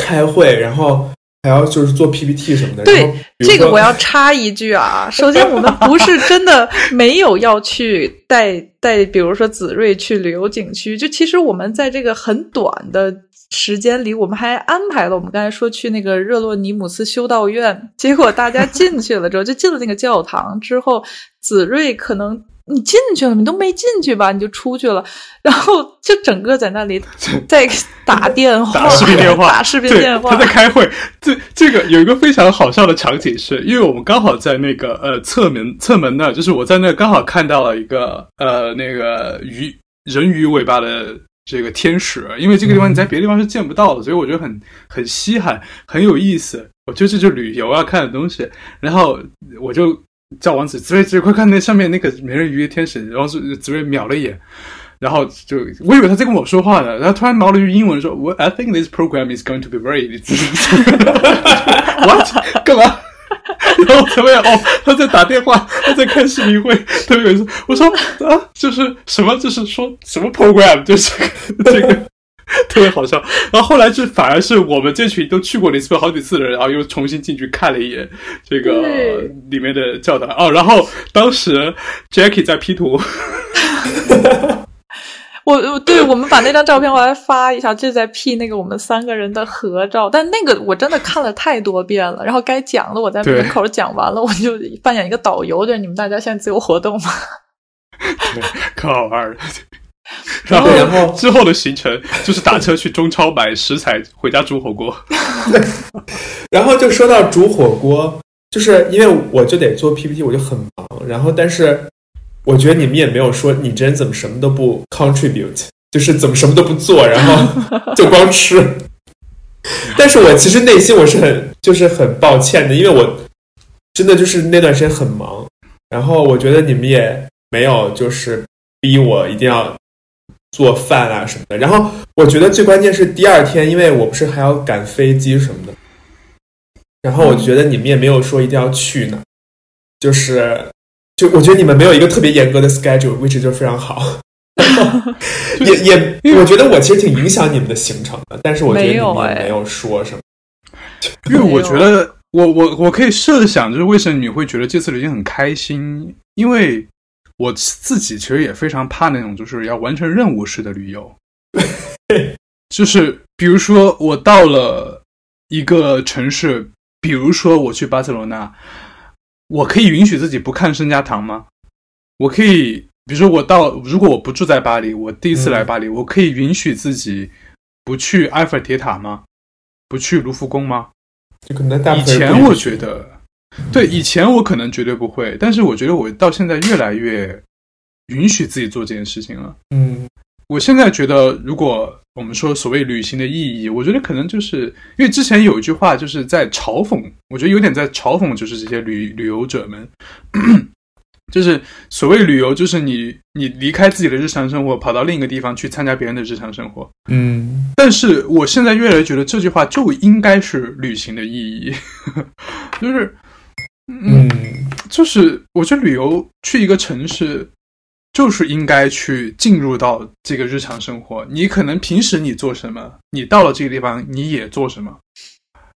开会，然后还要就是做 PPT 什么的。对，这个我要插一句啊。*laughs* 首先，我们不是真的没有要去带带，比如说子睿去旅游景区。就其实我们在这个很短的时间里，我们还安排了我们刚才说去那个热洛尼姆斯修道院。结果大家进去了之后，就进了那个教堂之后，子睿可能。你进去了，你都没进去吧？你就出去了，*laughs* 然后就整个在那里 *laughs* 在打电话、打视频电话、打视频电话。他在开会。这这个有一个非常好笑的场景，是因为我们刚好在那个呃侧门侧门那，就是我在那刚好看到了一个呃那个鱼人鱼尾巴的这个天使，因为这个地方你在别的地方是见不到的，所以我觉得很很稀罕，很有意思。我觉得这就是旅游要看的东西。然后我就。叫王子，紫睿，紫睿，快看那上面那个美人鱼天使。然后是紫睿瞄了一眼，然后就我以为他在跟我说话呢，然后突然冒了句英文说：“我 I think this program is going to be very *laughs* *laughs* what 干嘛？”然后怎么样哦，他在打电话，他在开视频会，特别有意思。我说啊，就是什么，就是说什么 program，就是这个。*laughs* 特别好笑，然后后来就反而是我们这群都去过里斯本好几次的人，然后又重新进去看了一眼这个里面的教堂哦。然后当时 Jackie 在 P 图，*laughs* 我对我们把那张照片我来发一下，就在 P 那个我们三个人的合照。但那个我真的看了太多遍了，然后该讲的我在门口讲完了，我就扮演一个导游，就是你们大家现在自由活动嘛，*laughs* 可好玩了。然后，然后之后的行程就是打车去中超买食材，回家煮火锅。*laughs* 然后就说到煮火锅，就是因为我就得做 PPT，我就很忙。然后，但是我觉得你们也没有说你这人怎么什么都不 contribute，就是怎么什么都不做，然后就光吃。*laughs* 但是我其实内心我是很就是很抱歉的，因为我真的就是那段时间很忙。然后我觉得你们也没有就是逼我一定要。做饭啊什么的，然后我觉得最关键是第二天，因为我不是还要赶飞机什么的，然后我觉得你们也没有说一定要去呢，就是就我觉得你们没有一个特别严格的 schedule，which 就非常好，*laughs* 也也我觉得我其实挺影响你们的行程的，但是我觉得你们没有说什么，因为我觉得我我我可以设想，就是为什么你会觉得这次旅行很开心，因为。我自己其实也非常怕那种就是要完成任务式的旅游，*laughs* 就是比如说我到了一个城市，比如说我去巴塞罗那，我可以允许自己不看圣家堂吗？我可以，比如说我到，如果我不住在巴黎，我第一次来巴黎，我可以允许自己不去埃菲尔铁塔吗？不去卢浮宫吗？以前我觉得。对，以前我可能绝对不会，但是我觉得我到现在越来越允许自己做这件事情了。嗯，我现在觉得，如果我们说所谓旅行的意义，我觉得可能就是因为之前有一句话就是在嘲讽，我觉得有点在嘲讽，就是这些旅旅游者们，就是所谓旅游，就是你你离开自己的日常生活，跑到另一个地方去参加别人的日常生活。嗯，但是我现在越来越觉得这句话就应该是旅行的意义，*laughs* 就是。嗯，就是我觉得旅游去一个城市，就是应该去进入到这个日常生活。你可能平时你做什么，你到了这个地方你也做什么。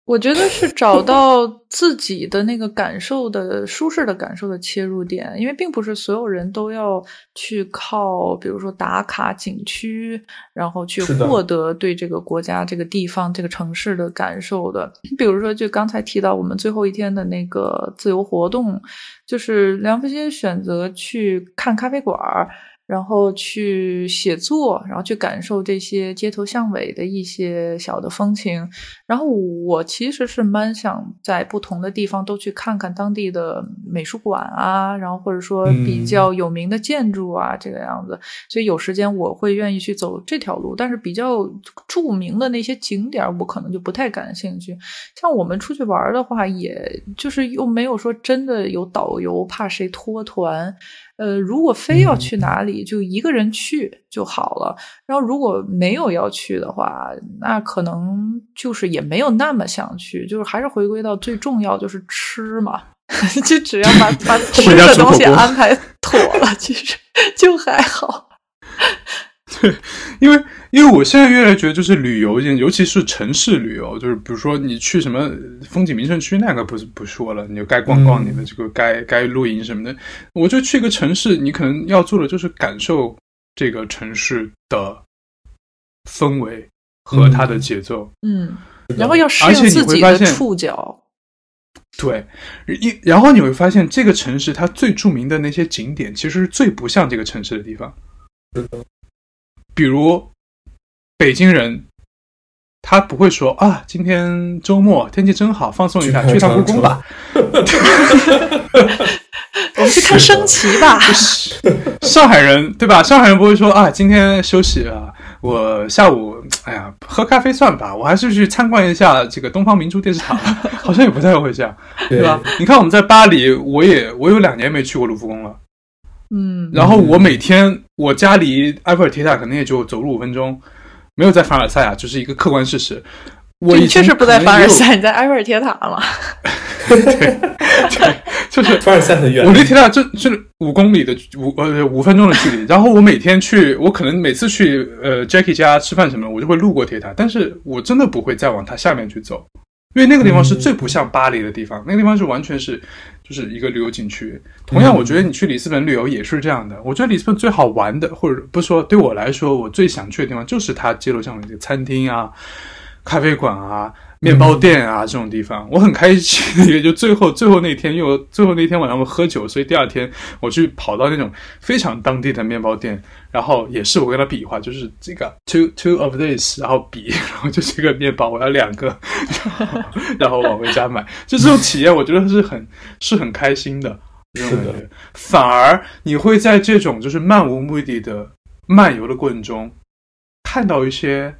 我觉得是找到自己的那个感受的舒适的感受的切入点，因为并不是所有人都要去靠，比如说打卡景区，然后去获得对这个国家、这个地方、这个城市的感受的。比如说，就刚才提到我们最后一天的那个自由活动，就是梁福新选择去看咖啡馆儿。然后去写作，然后去感受这些街头巷尾的一些小的风情。然后我其实是蛮想在不同的地方都去看看当地的美术馆啊，然后或者说比较有名的建筑啊，这个样子。所以有时间我会愿意去走这条路，但是比较著名的那些景点，我可能就不太感兴趣。像我们出去玩的话，也就是又没有说真的有导游，怕谁拖团。呃，如果非要去哪里，就一个人去就好了。然后如果没有要去的话，那可能就是也没有那么想去，就是还是回归到最重要就是吃嘛，*laughs* 就只要把 *laughs* 把吃的东西安排妥了，其实就还好。对，*laughs* 因为因为我现在越来越觉得，就是旅游，尤其是城市旅游，就是比如说你去什么风景名胜区，那个不是不说了，你就该逛逛你的这个该该露营什么的。我就去一个城市，你可能要做的就是感受这个城市的氛围和它的节奏，嗯，然后要适应自己的触角。对，一然后你会发现，这个城市它最著名的那些景点，其实是最不像这个城市的地方。比如北京人，他不会说啊，今天周末天气真好，放松一下，去趟故宫吧。我 *laughs* 们去看升旗吧。*laughs* 上海人对吧？上海人不会说啊，今天休息啊。我下午，哎呀，喝咖啡算吧。我还是去参观一下这个东方明珠电视塔，*laughs* 好像也不太会这样，对吧？你看我们在巴黎，我也我有两年没去过卢浮宫了，嗯。然后我每天我家离埃菲尔铁塔可能也就走路五分钟，没有在凡尔赛啊，就是一个客观事实。你确实不在凡尔赛，你在埃菲尔铁塔了。对 *laughs* 对，就是 *laughs* 凡尔赛很远，我离铁塔就就五公里的五呃五分钟的距离。然后我每天去，我可能每次去呃 Jackie 家吃饭什么，我就会路过铁塔，但是我真的不会再往它下面去走，因为那个地方是最不像巴黎的地方，那个地方是完全是就是一个旅游景区。同样，我觉得你去里斯本旅游也是这样的。我觉得里斯本最好玩的，或者不说对我来说，我最想去的地方就是它街头上的这个餐厅啊。咖啡馆啊，面包店啊，这种地方我很开心。也就最后最后那天，因为我最后那天晚上我喝酒，所以第二天我去跑到那种非常当地的面包店，然后也是我跟他比划，就是这个 two two of this，然后比，然后就这个面包我要两个，然后往回家买。就这种体验，我觉得是很是很开心的。是的，反而你会在这种就是漫无目的的漫游的过程中，看到一些。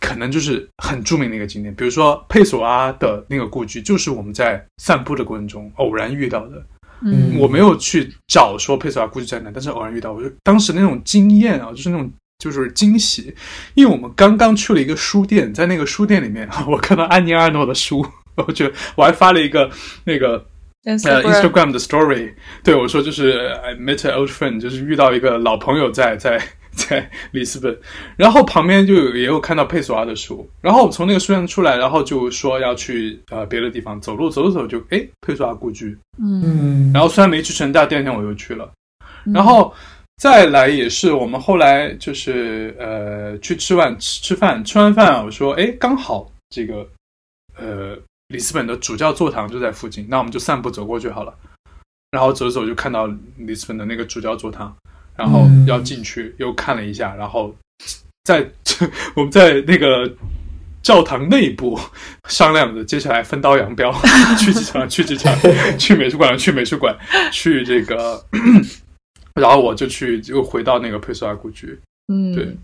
可能就是很著名的一个景点，比如说佩索阿的那个故居，就是我们在散步的过程中偶然遇到的。嗯，我没有去找说佩索阿故居在哪，但是偶然遇到，我就当时那种惊艳啊，就是那种就是惊喜，因为我们刚刚去了一个书店，在那个书店里面，*laughs* 我看到安妮阿诺的书，我觉得我还发了一个那个呃 Instagram 的 story，对我说就是 I met an old friend，就是遇到一个老朋友在在。*laughs* 在里斯本，然后旁边就有也有看到佩索阿的书，然后我从那个书店出来，然后就说要去呃别的地方走路走着走就哎佩索阿故居，嗯，然后虽然没去成但，第二天我又去了，然后再来也是我们后来就是呃去吃完吃吃饭，吃完饭我说哎刚好这个呃里斯本的主教座堂就在附近，那我们就散步走过去好了，然后走着走就看到里斯本的那个主教座堂。然后要进去，又看了一下，然后在 *laughs* 我们在那个教堂内部商量着，接下来分道扬镳，*laughs* 去机场，去机场，*laughs* 去美术馆，去美术馆，去这个，*coughs* 然后我就去，又回到那个佩索阿故居。嗯，对。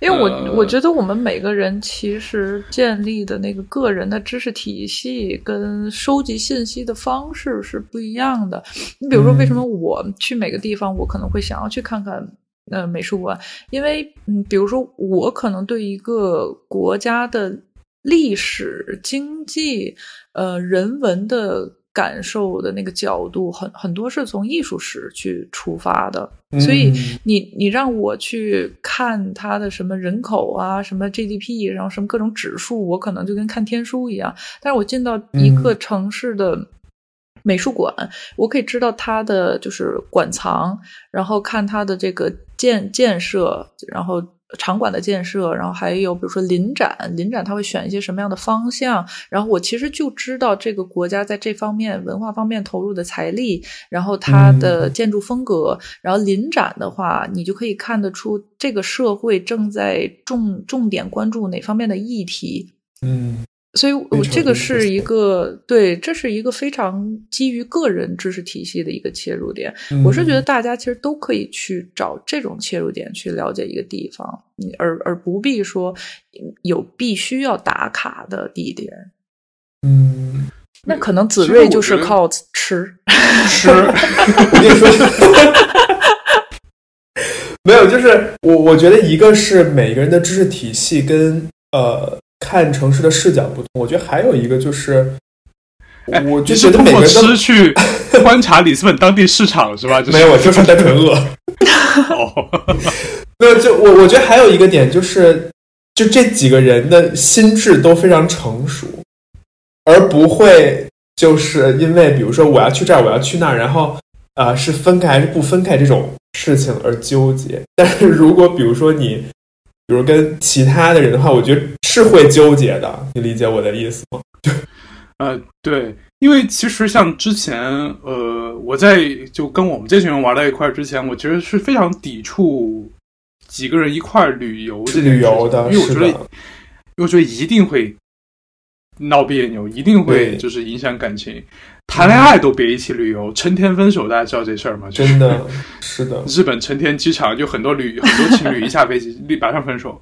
因为我我觉得我们每个人其实建立的那个个人的知识体系跟收集信息的方式是不一样的。你比如说，为什么我去每个地方，我可能会想要去看看呃美术馆？因为嗯，比如说我可能对一个国家的历史、经济、呃人文的。感受的那个角度很很多是从艺术史去出发的，所以你你让我去看它的什么人口啊，什么 GDP，然后什么各种指数，我可能就跟看天书一样。但是我进到一个城市的美术馆，我可以知道它的就是馆藏，然后看它的这个建建设，然后。场馆的建设，然后还有比如说临展，临展他会选一些什么样的方向？然后我其实就知道这个国家在这方面文化方面投入的财力，然后它的建筑风格。然后临展的话，你就可以看得出这个社会正在重重点关注哪方面的议题。嗯。所以，我这个是一个对，这是一个非常基于个人知识体系的一个切入点。我是觉得大家其实都可以去找这种切入点去了解一个地方，而而不必说有必须要打卡的地点。嗯，那可能子睿就是靠吃吃。我跟你说，*laughs* 没有，就是我我觉得一个是每个人的知识体系跟呃。看城市的视角不同，我觉得还有一个就是，我就觉得每个人吃去观察里斯本当地市场是吧？没有，我就是单纯饿。*laughs* 没有，就我我觉得还有一个点就是，就这几个人的心智都非常成熟，而不会就是因为比如说我要去这儿，我要去那儿，然后啊是分开还是不分开这种事情而纠结。但是如果比如说你，比如跟其他的人的话，我觉得是会纠结的。你理解我的意思吗？对，*laughs* 呃，对。因为其实像之前，呃，我在就跟我们这群人玩到一块儿之前，我其实是非常抵触几个人一块儿旅游这旅游的，因为我觉得，因为我觉得一定会闹别扭，一定会就是影响感情。谈恋爱都别一起旅游，成天分手，大家知道这事儿吗？真的是的，日本成田机场就很多旅很多情侣一下飞机 *laughs* 立马上分手。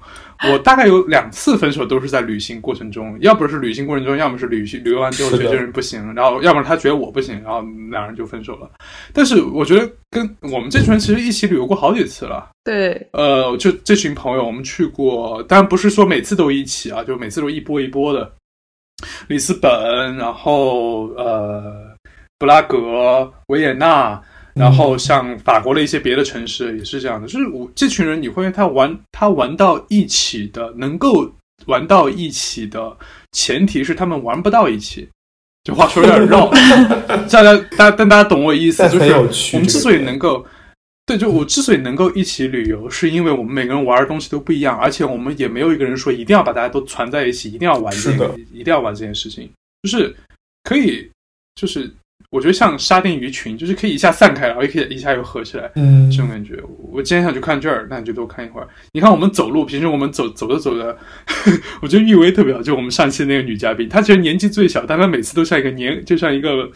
我大概有两次分手都是在旅行过程中，要不是旅行过程中，要么是旅行旅游完之后觉得这人不行，然后要么他觉得我不行，然后两人就分手了。但是我觉得跟我们这群人其实一起旅游过好几次了。对，呃，就这群朋友，我们去过，当然不是说每次都一起啊，就每次都一波一波的。里斯本，然后呃，布拉格、维也纳，然后像法国的一些别的城市也是这样的。就是我这群人，你会他玩他玩到一起的，能够玩到一起的前提是他们玩不到一起。这话说有点绕，*laughs* 大家大但大家懂我意思，就是我们之所以能够。对，就我之所以能够一起旅游，是因为我们每个人玩的东西都不一样，而且我们也没有一个人说一定要把大家都攒在一起，一定要玩这个，一定要玩这件事情，就是可以，就是。我觉得像沙丁鱼群，就是可以一下散开，然后也可以一下又合起来，嗯，这种感觉。我今天想去看这儿，那你就多看一会儿。你看我们走路，平时我们走走着走着，*laughs* 我觉得玉薇特别好，就我们上期那个女嘉宾，她其实年纪最小，但她每次都像一个年，就像一个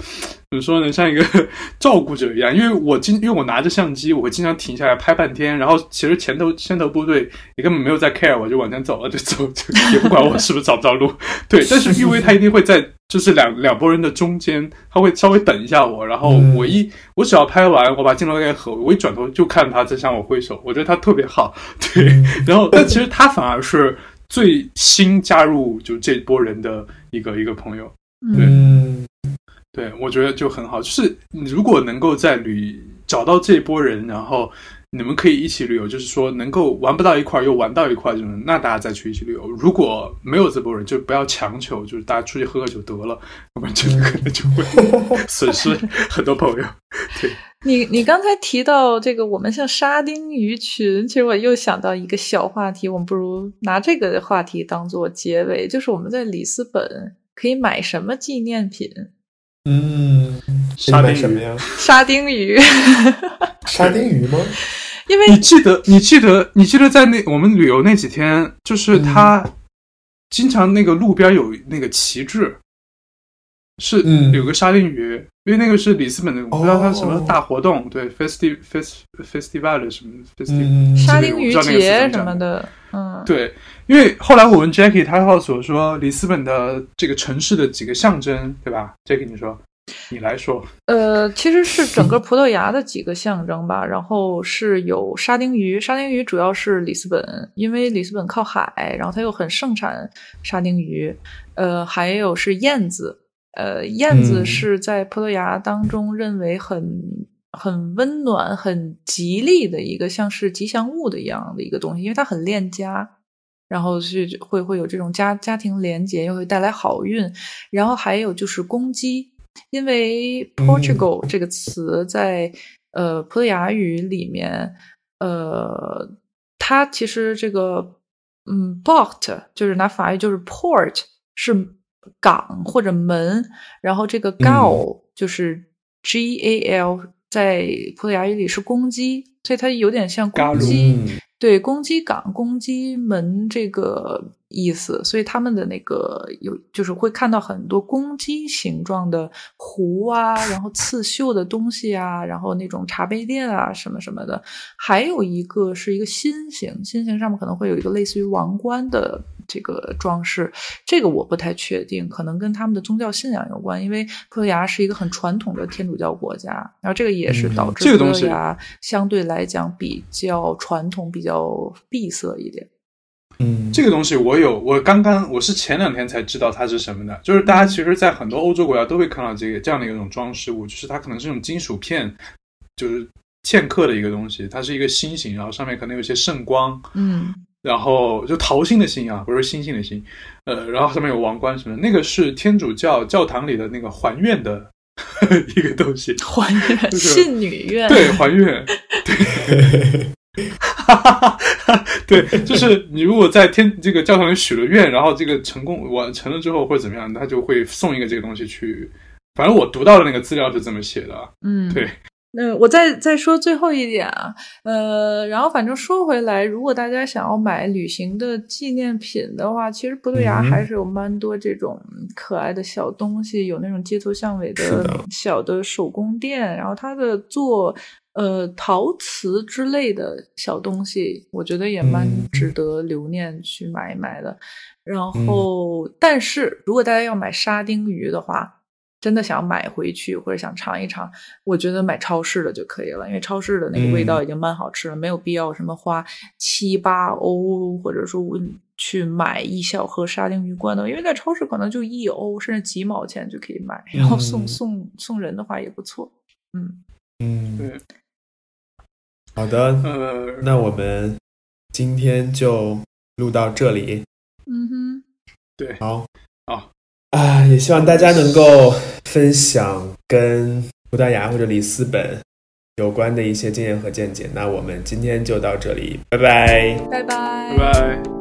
怎么说呢，像一个 *laughs* 照顾者一样。因为我经，因为我拿着相机，我会经常停下来拍半天，然后其实前头先头部队也根本没有在 care，我就往前走了，就走，就也不管我是不是找不着路。对，但是玉薇她一定会在。就是两两拨人的中间，他会稍微等一下我，然后我一我只要拍完，我把镜头给合，我一转头就看他在向我挥手，我觉得他特别好，对。*laughs* 然后，但其实他反而是最新加入就这波人的一个一个朋友，对，对我觉得就很好。就是如果能够在旅找到这波人，然后。你们可以一起旅游，就是说能够玩不到一块儿又玩到一块儿这种，那大家再去一起旅游。如果没有这波人，就不要强求，就是大家出去喝喝酒得了，要不然就可能就会 *laughs* 损失 *laughs* 很多朋友。对你，你刚才提到这个，我们像沙丁鱼群，其实我又想到一个小话题，我们不如拿这个话题当做结尾，就是我们在里斯本可以买什么纪念品？嗯，沙丁什么呀？沙丁鱼，*laughs* 沙丁鱼吗？因为你记得，你记得，你记得在那我们旅游那几天，就是他经常那个路边有那个旗帜，是有个沙丁鱼，因为那个是里斯本的，我不知道它什么大活动，对，festi fest festival 什么 festi 沙丁鱼节什么的，嗯，对，因为后来我问 Jackie，他告诉我说，里斯本的这个城市的几个象征，对吧？Jackie，你说。你来说，呃，其实是整个葡萄牙的几个象征吧。*laughs* 然后是有沙丁鱼，沙丁鱼主要是里斯本，因为里斯本靠海，然后它又很盛产沙丁鱼。呃，还有是燕子，呃，燕子是在葡萄牙当中认为很很温暖、很吉利的一个，像是吉祥物的一样的一个东西，因为它很恋家，然后是会会有这种家家庭连结，又会带来好运。然后还有就是公鸡。因为 Portugal 这个词在呃葡萄牙语里面，呃，它其实这个嗯 port 就是拿法语就是 port 是港或者门，然后这个 gal 就是 g a l 在葡萄牙语里是公鸡，所以它有点像公鸡，对公鸡港、公鸡门这个。意思，所以他们的那个有，就是会看到很多公鸡形状的壶啊，然后刺绣的东西啊，然后那种茶杯垫啊，什么什么的。还有一个是一个心形，心形上面可能会有一个类似于王冠的这个装饰，这个我不太确定，可能跟他们的宗教信仰有关，因为葡萄牙是一个很传统的天主教国家，然后这个也是导致葡萄牙相对来讲比较传统、比较闭塞一点。嗯，这个东西我有，我刚刚我是前两天才知道它是什么的。就是大家其实，在很多欧洲国家都会看到这个这样的一种装饰物，就是它可能是种金属片，就是嵌刻的一个东西，它是一个心形，然后上面可能有些圣光，嗯，然后就桃心的心啊，不是星星的星，呃，然后上面有王冠什么，那个是天主教教堂里的那个还愿的 *laughs* 一个东西，还愿信女愿，对，还愿，对。哈哈哈哈对，就是你如果在天这个教堂里许了愿，然后这个成功完成了之后，或者怎么样，他就会送一个这个东西去。反正我读到的那个资料是这么写的。嗯，对。那我再再说最后一点啊，呃，然后反正说回来，如果大家想要买旅行的纪念品的话，其实葡萄牙还是有蛮多这种可爱的小东西，有那种街头巷尾的小的手工店，然后它的做。呃，陶瓷之类的小东西，我觉得也蛮值得留念去买一买的。然后，但是如果大家要买沙丁鱼的话，真的想买回去或者想尝一尝，我觉得买超市的就可以了，因为超市的那个味道已经蛮好吃了，没有必要什么花七八欧，或者说去买一小盒沙丁鱼罐头，因为在超市可能就一欧甚至几毛钱就可以买，然后送送送人的话也不错。嗯。嗯，对。好的，那我们今天就录到这里。嗯哼，对，好，好啊，也希望大家能够分享跟葡萄牙或者里斯本有关的一些经验和见解。那我们今天就到这里，拜拜，拜拜，拜拜。